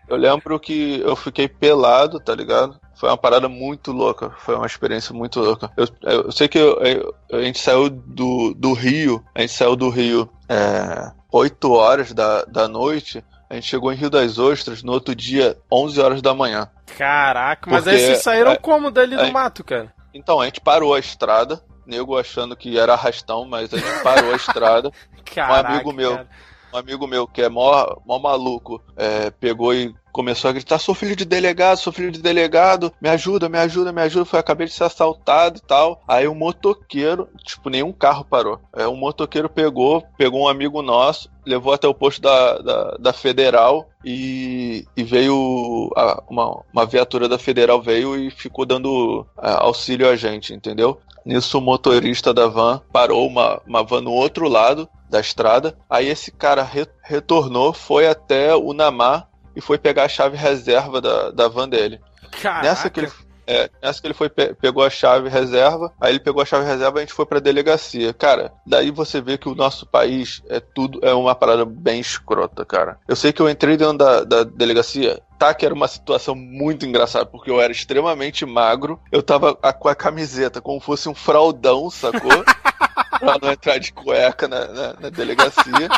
Eu lembro que eu fiquei pelado, tá ligado? Foi uma parada muito louca. Foi uma experiência muito louca. Eu, eu sei que eu- eu- a gente saiu do, do Rio. A gente saiu do Rio é, 8 horas da, da noite. A gente chegou em Rio das Ostras no outro dia, 11 horas da manhã. Caraca, mas Porque, aí vocês saíram é, como dali do é. mato, cara? Então, a gente parou a estrada. Nego achando que era arrastão, mas a gente parou a estrada. Caraca, amigo meu. cara. Um amigo meu que é mó, mó maluco é, pegou e começou a gritar: sou filho de delegado, sou filho de delegado, me ajuda, me ajuda, me ajuda. Foi, acabei de ser assaltado e tal. Aí um motoqueiro, tipo, nenhum carro parou. É, um motoqueiro pegou, pegou um amigo nosso, levou até o posto da, da, da Federal e, e veio a, uma, uma viatura da Federal veio e ficou dando a, é, auxílio a gente, entendeu? Nisso o motorista da van parou uma, uma van no outro lado da estrada. Aí esse cara re, retornou, foi até o Namar e foi pegar a chave reserva da, da van dele. Caraca. Nessa que ele, é, nessa que ele foi pegou a chave reserva, aí ele pegou a chave reserva e a gente foi pra delegacia. Cara, daí você vê que o nosso país é tudo, é uma parada bem escrota, cara. Eu sei que eu entrei dentro da, da delegacia, tá que era uma situação muito engraçada, porque eu era extremamente magro, eu tava a, com a camiseta como fosse um fraudão, sacou? pra não entrar de cueca na, na, na delegacia.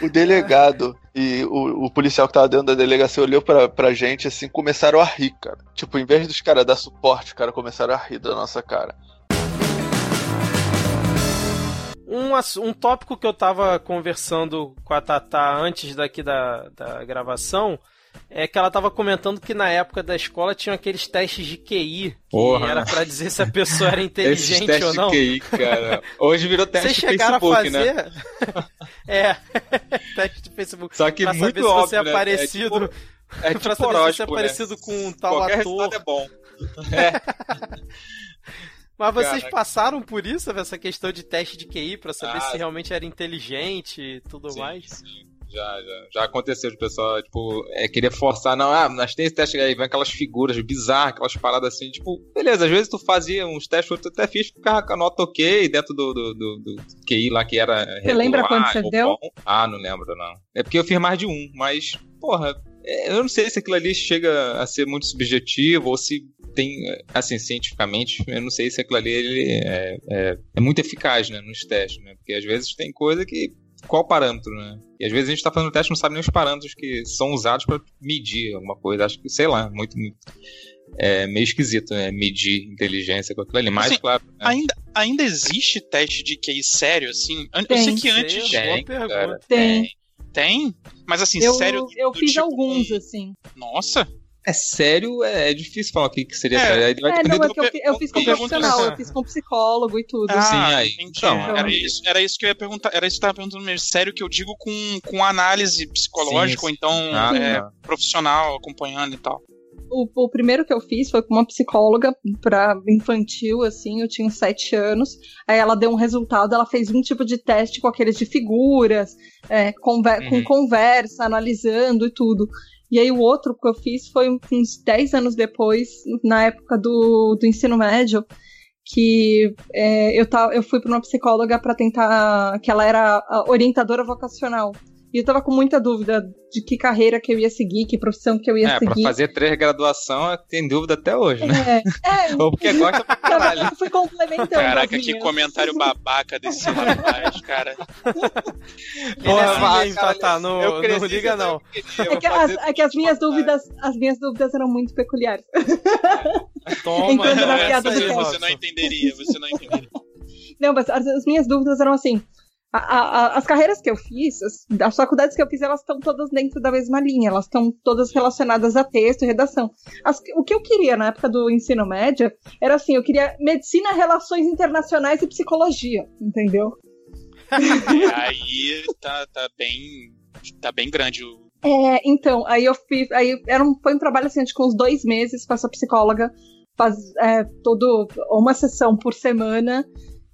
o delegado e o, o, policial que tava dentro da delegacia olhou pra, pra gente assim, começaram a rir, cara. Tipo, em vez dos caras dar suporte, os caras começaram a rir da nossa cara. Um, um tópico que eu tava conversando com a Tatá antes daqui da, da gravação é que ela tava comentando que na época da escola tinham aqueles testes de QI. Porra. era para dizer se a pessoa era inteligente Esses ou não. De QI, cara. Hoje virou teste Vocês chegaram Facebook, a fazer? Né? é, teste de Facebook. Só que pra muito saber óbvio, se você é né? parecido. É tipo, é tipo pra saber horóscopo, se você é né? parecido com um tal Qualquer ator. resultado é bom. É. Mas vocês Caraca. passaram por isso, essa questão de teste de QI, pra saber Ah, se realmente era inteligente e tudo Sim, mais? sim. Já, já, já aconteceu de pessoal, tipo, é, querer forçar, não, ah, nós temos esse teste aí, vem aquelas figuras bizarras, aquelas paradas assim, tipo, beleza, às vezes tu fazia uns testes, outros até fiz, ficava com a nota ok dentro do, do, do, do QI lá que era. Você lembra quanto você deu? bom. Ah, não lembro, não. É porque eu fiz mais de um, mas, porra, é, eu não sei se aquilo ali chega a ser muito subjetivo ou se tem, assim, cientificamente, eu não sei se aquilo ali ele é, é, é muito eficaz, né, nos testes, né, porque às vezes tem coisa que qual parâmetro, né? E às vezes a gente tá fazendo teste e não sabe nem os parâmetros que são usados para medir alguma coisa. Acho que, sei lá, muito, muito é meio esquisito, né? Medir inteligência com aquilo ali. Mas, Assim, claro. né? Ainda, ainda existe teste de QI sério, assim? An- Eu Tem. sei que antes. Tem, cara. Tem. Tem? Mas assim, Eu, sério. eu do fiz tipo, alguns, assim. Nossa! É sério, é, é difícil falar o que, que seria É. sério. Vai É, não, é do que eu, eu fiz com pergunto profissional, eu fiz com psicólogo e tudo. Ah, Sim, aí. entendi. Então, era, é. isso, era isso que eu ia perguntar. Era isso que eu tava perguntando mesmo. Sério que eu digo com, com análise psicológica, Sim, ou então Ah, é, tá. profissional acompanhando e tal. O, o primeiro que eu fiz foi com uma psicóloga para infantil, assim, eu tinha sete anos. Aí ela deu um resultado, ela fez um tipo de teste com aqueles de figuras, é, conver- com Uhum. conversa, analisando e tudo. E aí o outro que eu fiz foi uns 10 anos depois, na época do, do ensino médio, que é, eu, tava, eu fui para uma psicóloga para tentar, que ela era orientadora vocacional. E eu tava com muita dúvida de que carreira que eu ia seguir, que profissão que eu ia É, pra seguir. fazer três graduação, tem dúvida até hoje, né? É, é, Ou porque gosta pra caralho. eu fui complementando. Caraca, as que minhas. comentário babaca desse rapaz, cara. Ele Porra, é assim cara, Tatá, não, eu cresci não liga não. É que, as, é que as minhas dúvidas, as minhas dúvidas eram muito peculiares. Toma, na piada do você não entenderia, você não entenderia. Não, mas as, as minhas dúvidas eram assim. A- a- as carreiras que eu fiz, as, as faculdades que eu fiz, elas estão todas dentro da mesma linha, elas estão todas relacionadas a texto e redação. As- o que eu queria na época do ensino médio era assim, eu queria medicina, relações internacionais e psicologia, entendeu? Aí tá, tá bem. Tá bem grande o. É, então, aí eu fiz. Aí era um, foi um trabalho assim, de uns dois meses com essa psicóloga, faz é, todo, uma sessão por semana.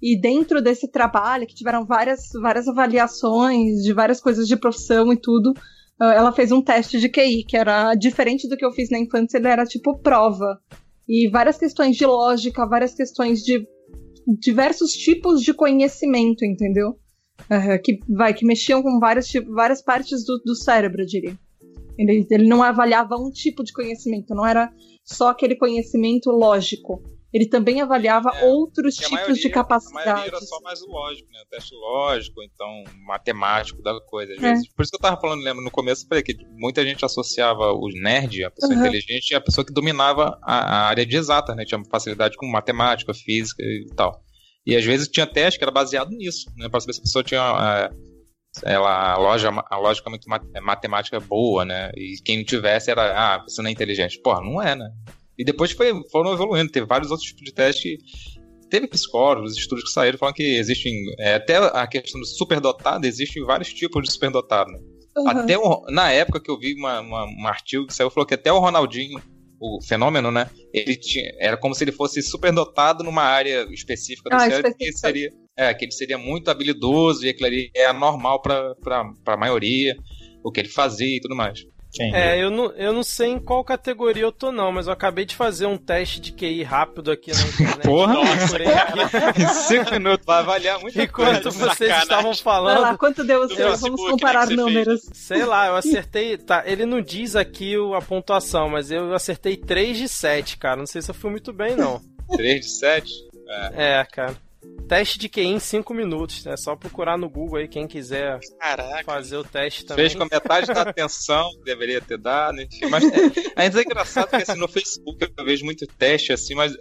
E dentro desse trabalho, que tiveram várias, várias avaliações de várias coisas de profissão e tudo, ah, ela fez um teste de QI, que era diferente do que eu fiz na infância, ele era tipo prova. E várias questões de lógica, várias questões de diversos tipos de conhecimento, entendeu? Eh, que vai que mexiam com várias, tipo, várias partes do, do cérebro, eu diria. Ele, ele não avaliava um tipo de conhecimento, não era só aquele conhecimento lógico. Ele também avaliava É, outros tipos maioria- de A maioria capacidades. era só mais o lógico, né? O teste lógico, então matemático da coisa. Às É. vezes. Por isso que eu tava falando, lembra, no começo, eu falei que muita gente associava o nerd, a pessoa Uhum. inteligente, e a pessoa que dominava a, a área de exata, né? Tinha facilidade com matemática, física e tal. E às vezes tinha teste que era baseado nisso, né? Pra saber se a pessoa tinha. é, ela, a, loja, a lógica muito é matemática boa, né? E quem não tivesse era, ah, você não é inteligente. Porra, não é, né? E depois foi, foram evoluindo, teve vários outros tipos de testes que teve psicólogos, estudos que saíram falando que existem, é, até a questão do superdotado, existem vários tipos de superdotado, né? Uhum. Até o, na época que eu vi uma, uma, um artigo que saiu, falou que até o Ronaldinho, o fenômeno, né? Ele tinha, era como se ele fosse superdotado numa área específica do ah, cérebro, que seria, é, que ele seria muito habilidoso e aquilo ali é anormal para a maioria, o que ele fazia e tudo mais. É, eu não, eu não sei em qual categoria eu tô, não, mas eu acabei de fazer um teste de QI rápido aqui na internet. Porra! Nossa, em cinco minutos vai avaliar muito Enquanto vocês sacanagem. estavam falando. Vai lá, quanto deu o seu? Vamos comparar números. Fez. Sei lá, eu acertei. Tá, ele não diz aqui a pontuação, mas eu acertei 3 de 7, cara. Não sei se eu fui muito bem, não. 3 de 7? É, é cara. Teste de QI em 5 minutos. É só procurar no Google aí quem quiser Caraca. fazer o teste também. Fez com metade da atenção que deveria ter dado. Enfim. Mas é, ainda é engraçado porque assim, no Facebook eu vejo muito teste assim, mas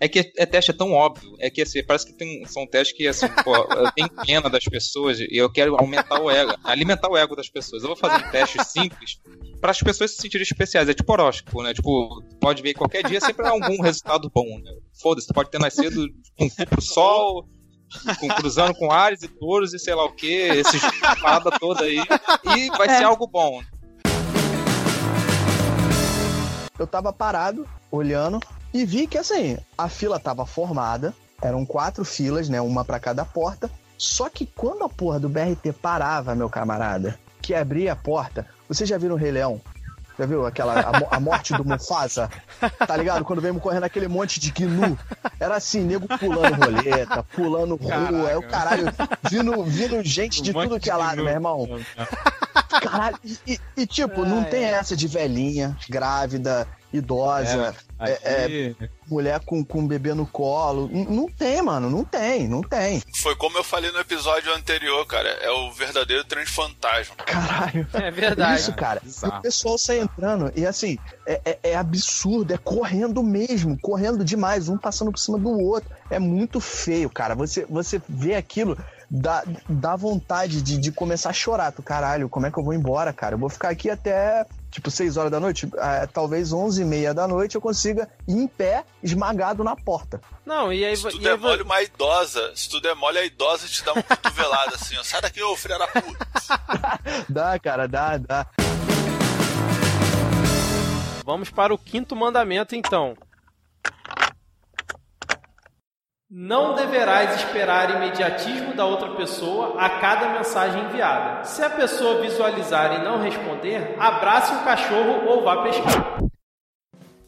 é que é teste é tão óbvio. É que assim, parece que tem, são testes que assim, pô, eu tenho pena das pessoas e eu quero aumentar o ego, alimentar o ego das pessoas. Eu vou fazer um teste simples para as pessoas se sentirem especiais. É tipo horóscopo, né? Tipo, pode ver qualquer dia sempre há algum resultado bom, né? Foda-se, pode ter nascido com pro sol, com, cruzando com Ares e Touros e sei lá o que, esse espada toda aí, e vai é. ser algo bom. Eu tava parado, olhando, e vi que assim, a fila tava formada, eram quatro filas, né? Uma para cada porta. Só que quando a porra do BRT parava, meu camarada, que abria a porta, vocês já viram o Rei Leão? Já viu aquela a, a, morte do Mufasa? Tá ligado? Quando veio correndo aquele monte de gnu. Era assim, nego pulando roleta, pulando rua, é o caralho, vindo, vindo gente de tudo que é lado, meu irmão. Caralho, e, e tipo, não tem essa de velhinha, grávida, idosa, é, é, mulher com, com bebê no colo. Não, não tem, mano, não tem, não tem. Foi como eu falei no episódio anterior, cara. É o verdadeiro transfantasma. Caralho. É verdade. Isso, cara. É o pessoal sai entrando e assim, é, é, é, absurdo, é correndo mesmo, correndo demais, um passando por cima do outro. É muito feio, cara. Você, você vê aquilo, dá, dá vontade de, de começar a chorar. Tu, caralho, como é que eu vou embora, cara? Eu vou ficar aqui até tipo 6 horas da noite, é, talvez 11 e meia da noite eu consiga ir em pé, esmagado na porta. Não, e aí... Se tu demole uma idosa, se tu demole a idosa, te dá uma cotovelada assim, ó. Sai daqui, ô filha da puta. dá, cara, dá, dá. Vamos para o quinto mandamento, então. Não deverás esperar imediatismo da outra pessoa a cada mensagem enviada. Se a pessoa visualizar e não responder, abrace o cachorro ou vá pescar.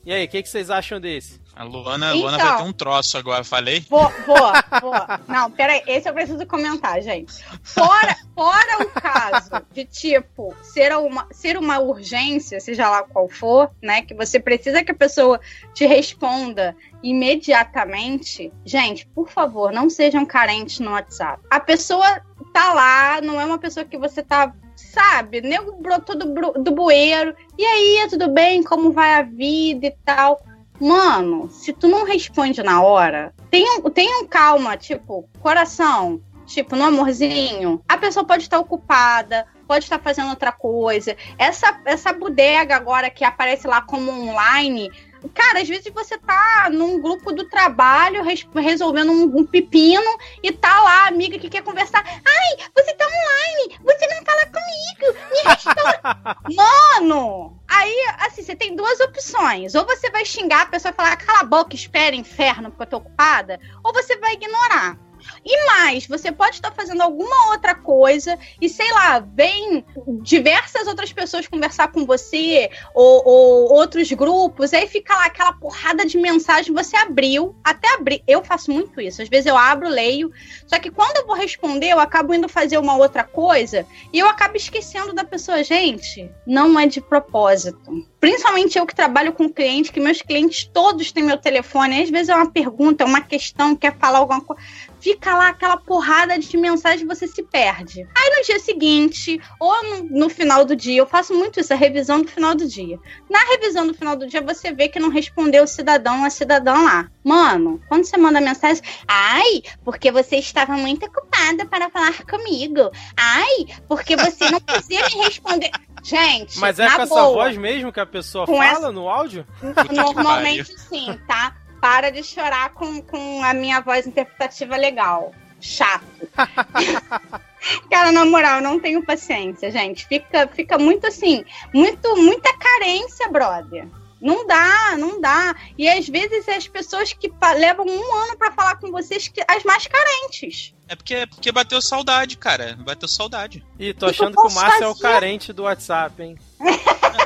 E aí, o que, que, vocês acham desse? A Luana, então, Luana vai ter um troço agora, falei? Vou, vou, vou. Não, peraí, esse eu preciso comentar, gente. Fora, fora o caso de, tipo, ser uma, ser uma urgência, seja lá qual for, né? Que você precisa que a pessoa te responda imediatamente. Gente, por favor, não sejam carentes no WhatsApp. A pessoa tá lá, não é uma pessoa que você tá sabe, nego brotou do, do bueiro. E aí, tudo bem? Como vai a vida e tal? Mano, se tu não responde na hora, tenham, tenham calma, tipo, coração, tipo, no amorzinho, a pessoa pode estar ocupada, pode estar fazendo outra coisa. Essa, essa bodega agora que aparece lá como online, Cara, às vezes você tá num grupo do trabalho res resolvendo um, um, pepino e tá lá a amiga que quer conversar. Ai, você tá online, você não fala comigo, me responde. Mano! Aí, assim, você tem duas opções. Ou você vai xingar a pessoa e falar, cala a boca, espera, inferno, porque eu tô ocupada. Ou você vai ignorar. E mais, você pode estar fazendo alguma outra coisa e, sei lá, vem diversas outras pessoas conversar com você, ou, ou outros grupos, aí fica lá aquela porrada de mensagem, você abriu, até abrir. Eu faço muito isso. Às vezes eu abro, leio, só que quando eu vou responder, eu acabo indo fazer uma outra coisa e eu acabo esquecendo da pessoa. Gente, não é de propósito. Principalmente eu que trabalho com cliente, que meus clientes todos têm meu telefone. Às vezes é uma pergunta, é uma questão, quer falar alguma coisa fica lá aquela porrada de mensagem você se perde. Aí no dia seguinte, ou no, no, final do dia, eu faço muito isso, a revisão do final do dia. Na revisão do final do dia, você vê que não respondeu o cidadão a cidadã lá. Mano, quando você manda mensagem, ai, porque você estava muito ocupada para falar comigo. Ai, porque você não podia me responder. Gente, mas é com essa voz mesmo que a pessoa com fala essa... no áudio? Normalmente sim, tá? Para de chorar com, com a minha voz interpretativa legal. Chato. Cara, na moral, não tenho paciência, gente. Fica, fica muito assim, muito, muita carência, brother. Não dá, não dá. E às vezes as pessoas que levam um ano para falar com vocês, as mais carentes. É porque, é porque bateu saudade, cara. Bateu saudade. Ih, tô achando que, que o Márcio é o carente do WhatsApp, hein?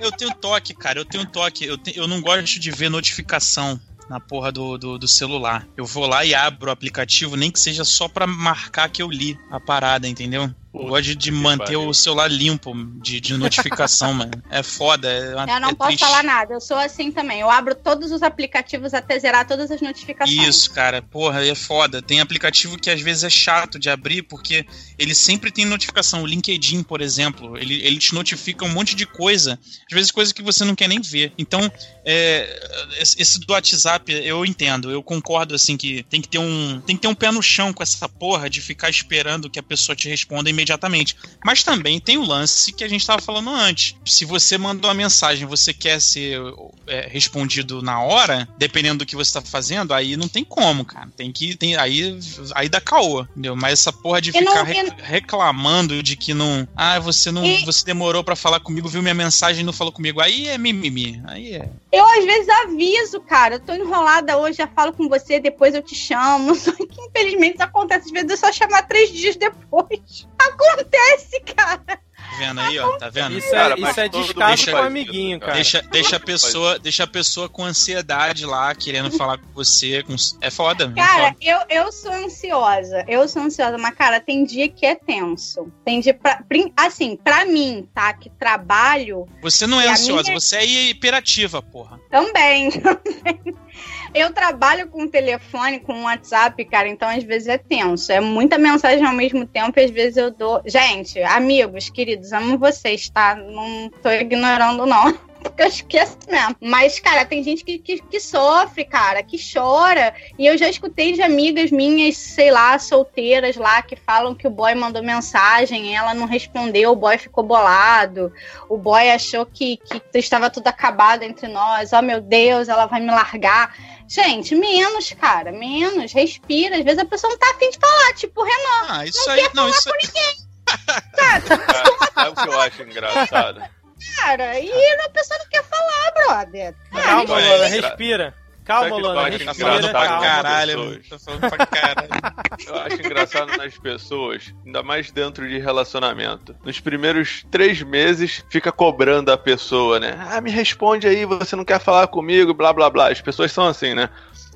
eu tenho toque, cara. Eu tenho toque. Eu, te, eu não gosto de ver notificação na porra do, do, do, celular. Eu vou lá e abro o aplicativo, nem que seja só pra marcar que eu li a parada, entendeu? Eu gosto de manter o celular limpo de, de notificação, mano. É foda. É uma, eu não é posso triste. falar nada. Eu sou assim também. Eu abro todos os aplicativos até zerar todas as notificações. Isso, cara. Porra, é foda. Tem aplicativo que às vezes é chato de abrir porque ele sempre tem notificação. O LinkedIn, por exemplo, ele, ele te notifica um monte de coisa. Às vezes coisas que você não quer nem ver. Então, é, esse do WhatsApp, eu entendo. Eu concordo, assim, que tem que ter um, tem que ter um pé no chão com essa porra de ficar esperando que a pessoa te responda imediatamente imediatamente. Mas também tem o lance que a gente estava falando antes. Se você manda uma mensagem você quer ser é, respondido na hora, dependendo do que você está fazendo, aí não tem como, cara. Tem que. Tem, aí, aí dá caô, entendeu? Mas essa porra de ficar não, re reclamando de que não. Ah, você não. E... Você demorou para falar comigo, viu minha mensagem e não falou comigo. Aí é mimimi. Aí é. Eu às vezes aviso, cara. Eu tô enrolada hoje, já falo com você, depois eu te chamo. Só que infelizmente isso acontece. Às vezes eu só chamar três dias depois acontece, cara. Tá vendo aí, ó? Tá vendo? Isso é, cara, isso é descaso com amiguinho, cara. Deixa, deixa, a pessoa, deixa a pessoa com ansiedade lá, querendo falar com você. Com... É foda. Cara, é foda. Eu, eu sou ansiosa. Eu sou ansiosa, mas, cara, tem dia que é tenso. Tem dia pra. Assim, pra mim, tá? Que trabalho. Você não é ansiosa, minha... você é hiperativa, porra. Também, também. Eu trabalho com telefone, com WhatsApp, cara, então às vezes é tenso. É muita mensagem ao mesmo tempo e às vezes eu dou. Gente, amigos, queridos, amo vocês, tá? Não tô ignorando, não porque eu esqueço mesmo. Mas, cara, tem gente que, que, que, sofre, cara, que chora. E eu já escutei de amigas minhas, sei lá, solteiras lá, que falam que o boy mandou mensagem, ela não respondeu, o boy ficou bolado. O boy achou que, que estava tudo acabado entre nós. Oh, meu Deus, ela vai me largar. Gente, menos, cara, menos. Respira. Às vezes a pessoa não tá afim de falar, tipo, Renan. Ah, isso não aí, quer não, falar isso... com ninguém. Sabe o que eu acho engraçado? cara. E a pessoa não quer falar, brother. Calma, Lona, respira. Calma, Lona, respira. Pra caralho, tô falando pra caralho. Eu acho engraçado nas pessoas, ainda mais dentro de relacionamento. Nos primeiros três meses, fica cobrando a pessoa, né? Ah, me responde aí, você não quer falar comigo, blá blá blá. As pessoas são assim, né?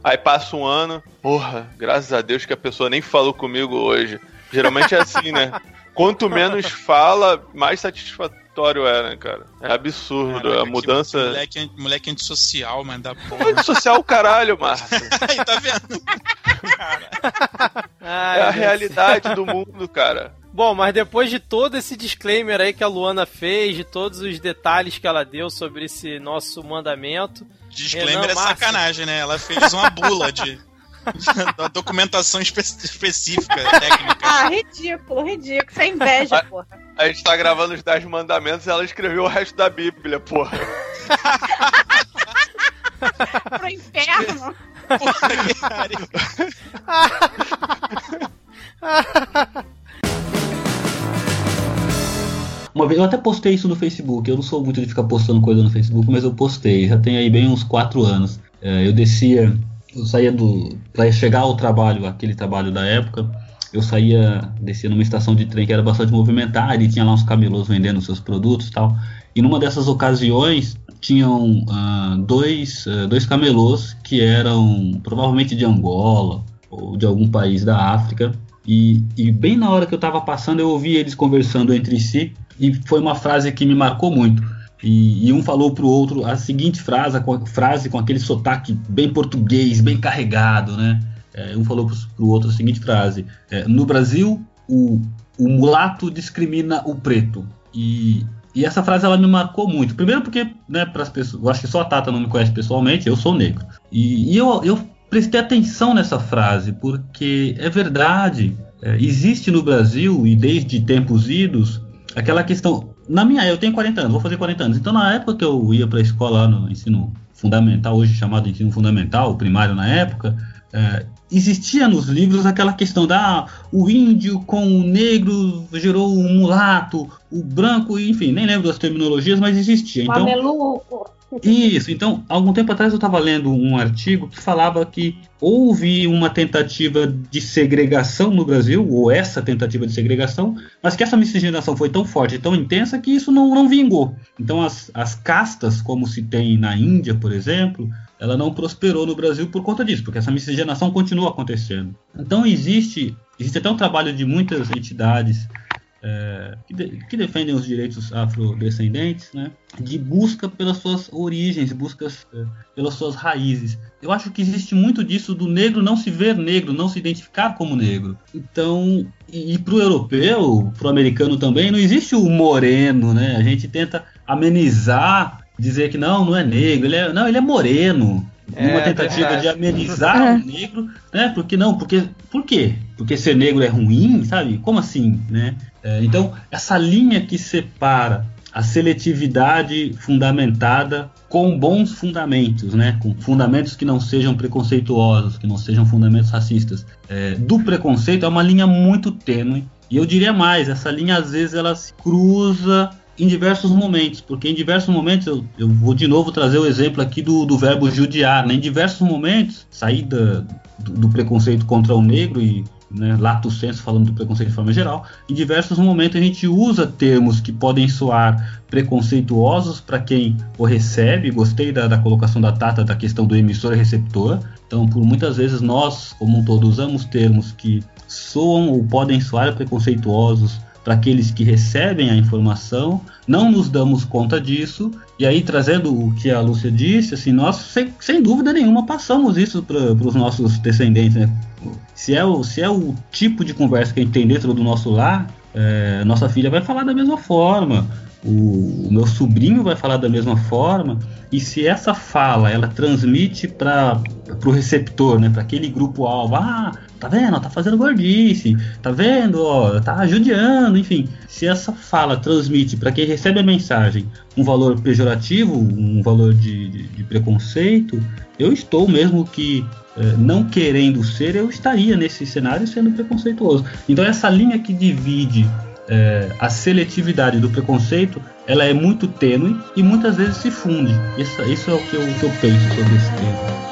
Aí passa um ano, porra, graças a Deus que a pessoa nem falou comigo hoje. Geralmente é assim, né? Quanto menos fala, mais satisfatório contraditório é, né, cara? É absurdo. Caraca, a mudança. Moleque, moleque antissocial, mano, da porra. Antissocial, caralho, Márcio. Aí, tá vendo? Ai, é a realidade do mundo, cara. Bom, mas depois de todo esse disclaimer aí que a Luana fez, de todos os detalhes que ela deu sobre esse nosso mandamento. Disclaimer Renan, é Márcio... sacanagem, né? Ela fez uma bula de. da documentação espe específica, técnica. Ah, ridículo, ridículo. Isso é inveja, porra. A gente tá gravando os 10 mandamentos e ela escreveu o resto da Bíblia, porra. Pro inferno. Porra, que Uma vez eu até postei isso no Facebook. Eu não sou muito de ficar postando coisa no Facebook, mas eu postei. Já tem aí bem uns 4 anos. É, eu descia eu saía do. para chegar ao trabalho, aquele trabalho da época, eu saía, descia numa estação de trem que era bastante movimentada e tinha lá uns camelôs vendendo seus produtos tal. E numa dessas ocasiões tinham uh, dois, uh, dois camelôs que eram provavelmente de Angola ou de algum país da África. E, e bem na hora que eu estava passando, eu ouvi eles conversando entre si e foi uma frase que me marcou muito e, e, um falou para o outro a seguinte frase, com, frase com aquele sotaque bem português, bem carregado, né? É, um falou para o outro a seguinte frase: é, No Brasil, o, o mulato discrimina o preto. E, e essa frase ela me marcou muito. Primeiro porque, né, para as pessoas, eu acho que só a Tata não me conhece pessoalmente, eu sou negro. E, e eu, eu prestei atenção nessa frase, porque é verdade. É, existe no Brasil, e desde tempos idos, aquela questão. Na minha, eu tenho 40 anos, vou fazer 40 anos. Então, na época que eu ia para a escola no ensino fundamental, hoje chamado ensino fundamental, primário na época, é, existia nos livros aquela questão da o índio com o negro gerou um mulato, o branco, enfim, nem lembro das terminologias, mas existia. Então, Mameluco. Isso, então, algum tempo atrás eu estava lendo um artigo que falava que houve uma tentativa de segregação no Brasil, ou essa tentativa de segregação, mas que essa miscigenação foi tão forte e tão intensa que isso não, não vingou. Então, as, as castas, como se tem na Índia, por exemplo, ela não prosperou no Brasil por conta disso, porque essa miscigenação continua acontecendo. Então, existe, existe até um trabalho de muitas entidades é, que, de, que, defendem os direitos afrodescendentes, né, de busca pelas suas origens, busca é, pelas suas raízes. Eu acho que existe muito disso do negro não se ver negro, não se identificar como negro. Então, e, e para o europeu, para o americano também, não existe o moreno, né? A gente tenta amenizar, dizer que não, não é negro, ele é, não, ele é moreno. É, uma tentativa de amenizar é. o negro, né? Porque não, porque por quê? Porque ser negro é ruim, sabe? Como assim, né? É, então, essa linha que separa a seletividade fundamentada com bons fundamentos, né? com fundamentos que não sejam preconceituosos, que não sejam fundamentos racistas, é, do preconceito é uma linha muito tênue. E eu diria mais, essa linha às vezes ela se cruza em diversos momentos, porque em diversos momentos, eu, eu vou de novo trazer o exemplo aqui do, do verbo judiar, né? em diversos momentos, saída do, do preconceito contra o negro e né, lato senso falando do preconceito de forma geral, em diversos momentos a gente usa termos que podem soar preconceituosos para quem o recebe. Gostei da, da, colocação da Tata da questão do emissor e receptor. Então, por muitas vezes nós, como um todo, usamos termos que soam ou podem soar preconceituosos para aqueles que recebem a informação, não nos damos conta disso, e aí trazendo o que a Lúcia disse, assim, nós sem, sem dúvida nenhuma passamos isso para os nossos descendentes, né? Se é, o, se é o tipo de conversa que a gente tem dentro do nosso lar, é, nossa filha vai falar da mesma forma, o, o meu sobrinho vai falar da mesma forma, e se essa fala ela transmite para o receptor, né, para aquele grupo alvo, ah, tá vendo, tá fazendo gordice, tá vendo, ó, tá judiando, enfim, se essa fala transmite para quem recebe a mensagem um valor pejorativo, um valor de, de, de preconceito, eu estou mesmo que é, não querendo ser, eu estaria nesse cenário sendo preconceituoso. Então essa linha que divide é, a seletividade do preconceito ela é muito tênue e muitas vezes se funde. Isso, isso é o que eu, que eu penso sobre esse tema.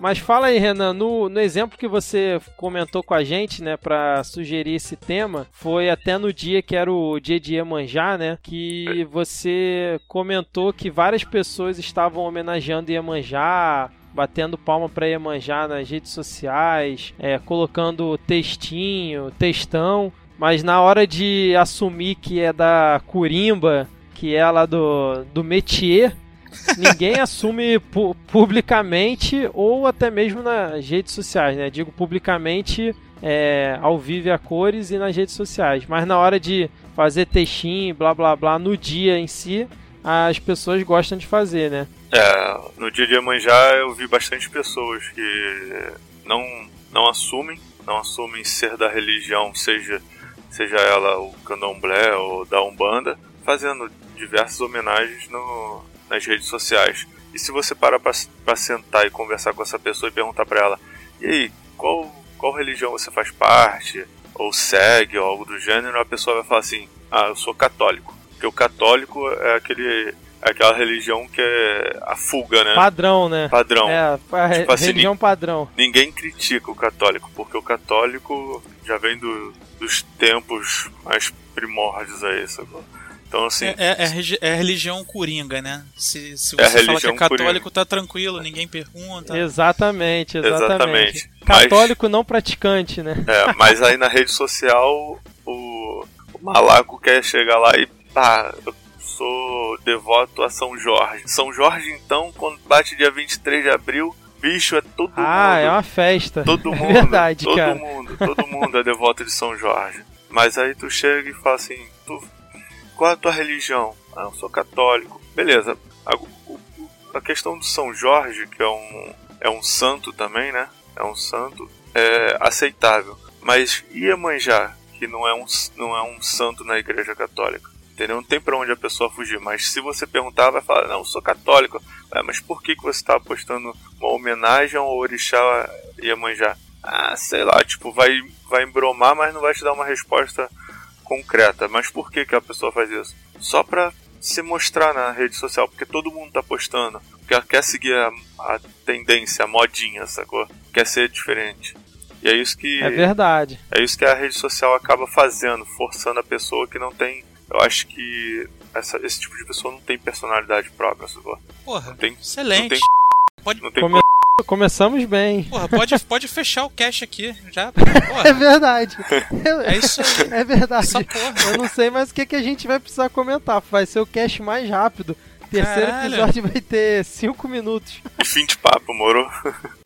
Mas fala aí, Renan, no, no exemplo que você comentou com a gente, né, para sugerir esse tema, foi até no dia que era o dia de Iemanjá, né, que você comentou que várias pessoas estavam homenageando Iemanjá, batendo palma para Iemanjá nas redes sociais, é, colocando textinho, textão, mas na hora de assumir que é da Curimba, que é lá do, do métier, ninguém assume pu publicamente ou até mesmo nas redes sociais, né? Digo publicamente é, ao vivo e a cores e nas redes sociais. Mas na hora de fazer textinho, blá blá blá, no dia em si, as pessoas gostam de fazer, né? É, no dia de Iemanjá eu vi bastante pessoas que não, não assumem, não assumem ser da religião, seja, seja ela o candomblé ou da Umbanda, fazendo diversas homenagens no, nas redes sociais. E se você parar para sentar e conversar com essa pessoa e perguntar para ela, e aí, qual, qual religião você faz parte? Ou segue, ou algo do gênero, a pessoa vai falar assim, ah, eu sou católico. Porque o católico é aquele é aquela religião que é a fuga, né? Padrão, né? Padrão. É, a tipo assim, religião padrão. Ninguém critica o católico, porque o católico já vem do, dos tempos mais primórdios aí, sacou? Então, assim. É, é, é, é, a religião coringa, né? Se, se é você fala que é católico, coringa. tá tranquilo, ninguém pergunta. Exatamente, exatamente. exatamente. Católico mas, não praticante, né? É, mas aí na rede social, o, o malaco quer chegar lá e pá, eu sou devoto a São Jorge. São Jorge, então, quando bate dia 23 de abril, Bicho, é todo ah, mundo. Ah, é uma festa. Todo mundo. É verdade, todo cara. mundo, todo mundo é devoto de São Jorge. Mas aí tu chega e fala assim, tu, qual é a tua religião? Ah, eu sou católico. Beleza. A, a questão do São Jorge, que é um, é um santo também, né? É um santo, é aceitável. Mas Iemanjá, que não é um, não é um santo na igreja católica, entendeu? Não tem para onde a pessoa fugir. Mas se você perguntar, vai falar, não, eu sou católico. É, mas por que, que você está apostando uma homenagem ao orixá Iemanjá? Ah, sei lá, tipo, vai, vai embromar, mas não vai te dar uma resposta concreta. Mas por que, que a pessoa faz isso? Só pra se mostrar na rede social, porque todo mundo tá postando. Porque quer seguir a, a tendência, a modinha, sacou? Quer ser diferente. E é isso que. É verdade. É isso que a rede social acaba fazendo, forçando a pessoa que não tem. Eu acho que essa, esse tipo de pessoa não tem personalidade própria, sacou? Porra, não tem, excelente. Não tem, pode... não tem Come... Começamos bem. Porra, pode, pode fechar o cache aqui. Já, é verdade. É isso aí. É verdade. Essa porra. Eu não sei mais o que, que a gente vai precisar comentar. Vai ser o cache mais rápido. Terceiro Caralho. episódio vai ter 5 minutos. E fim de papo, moro?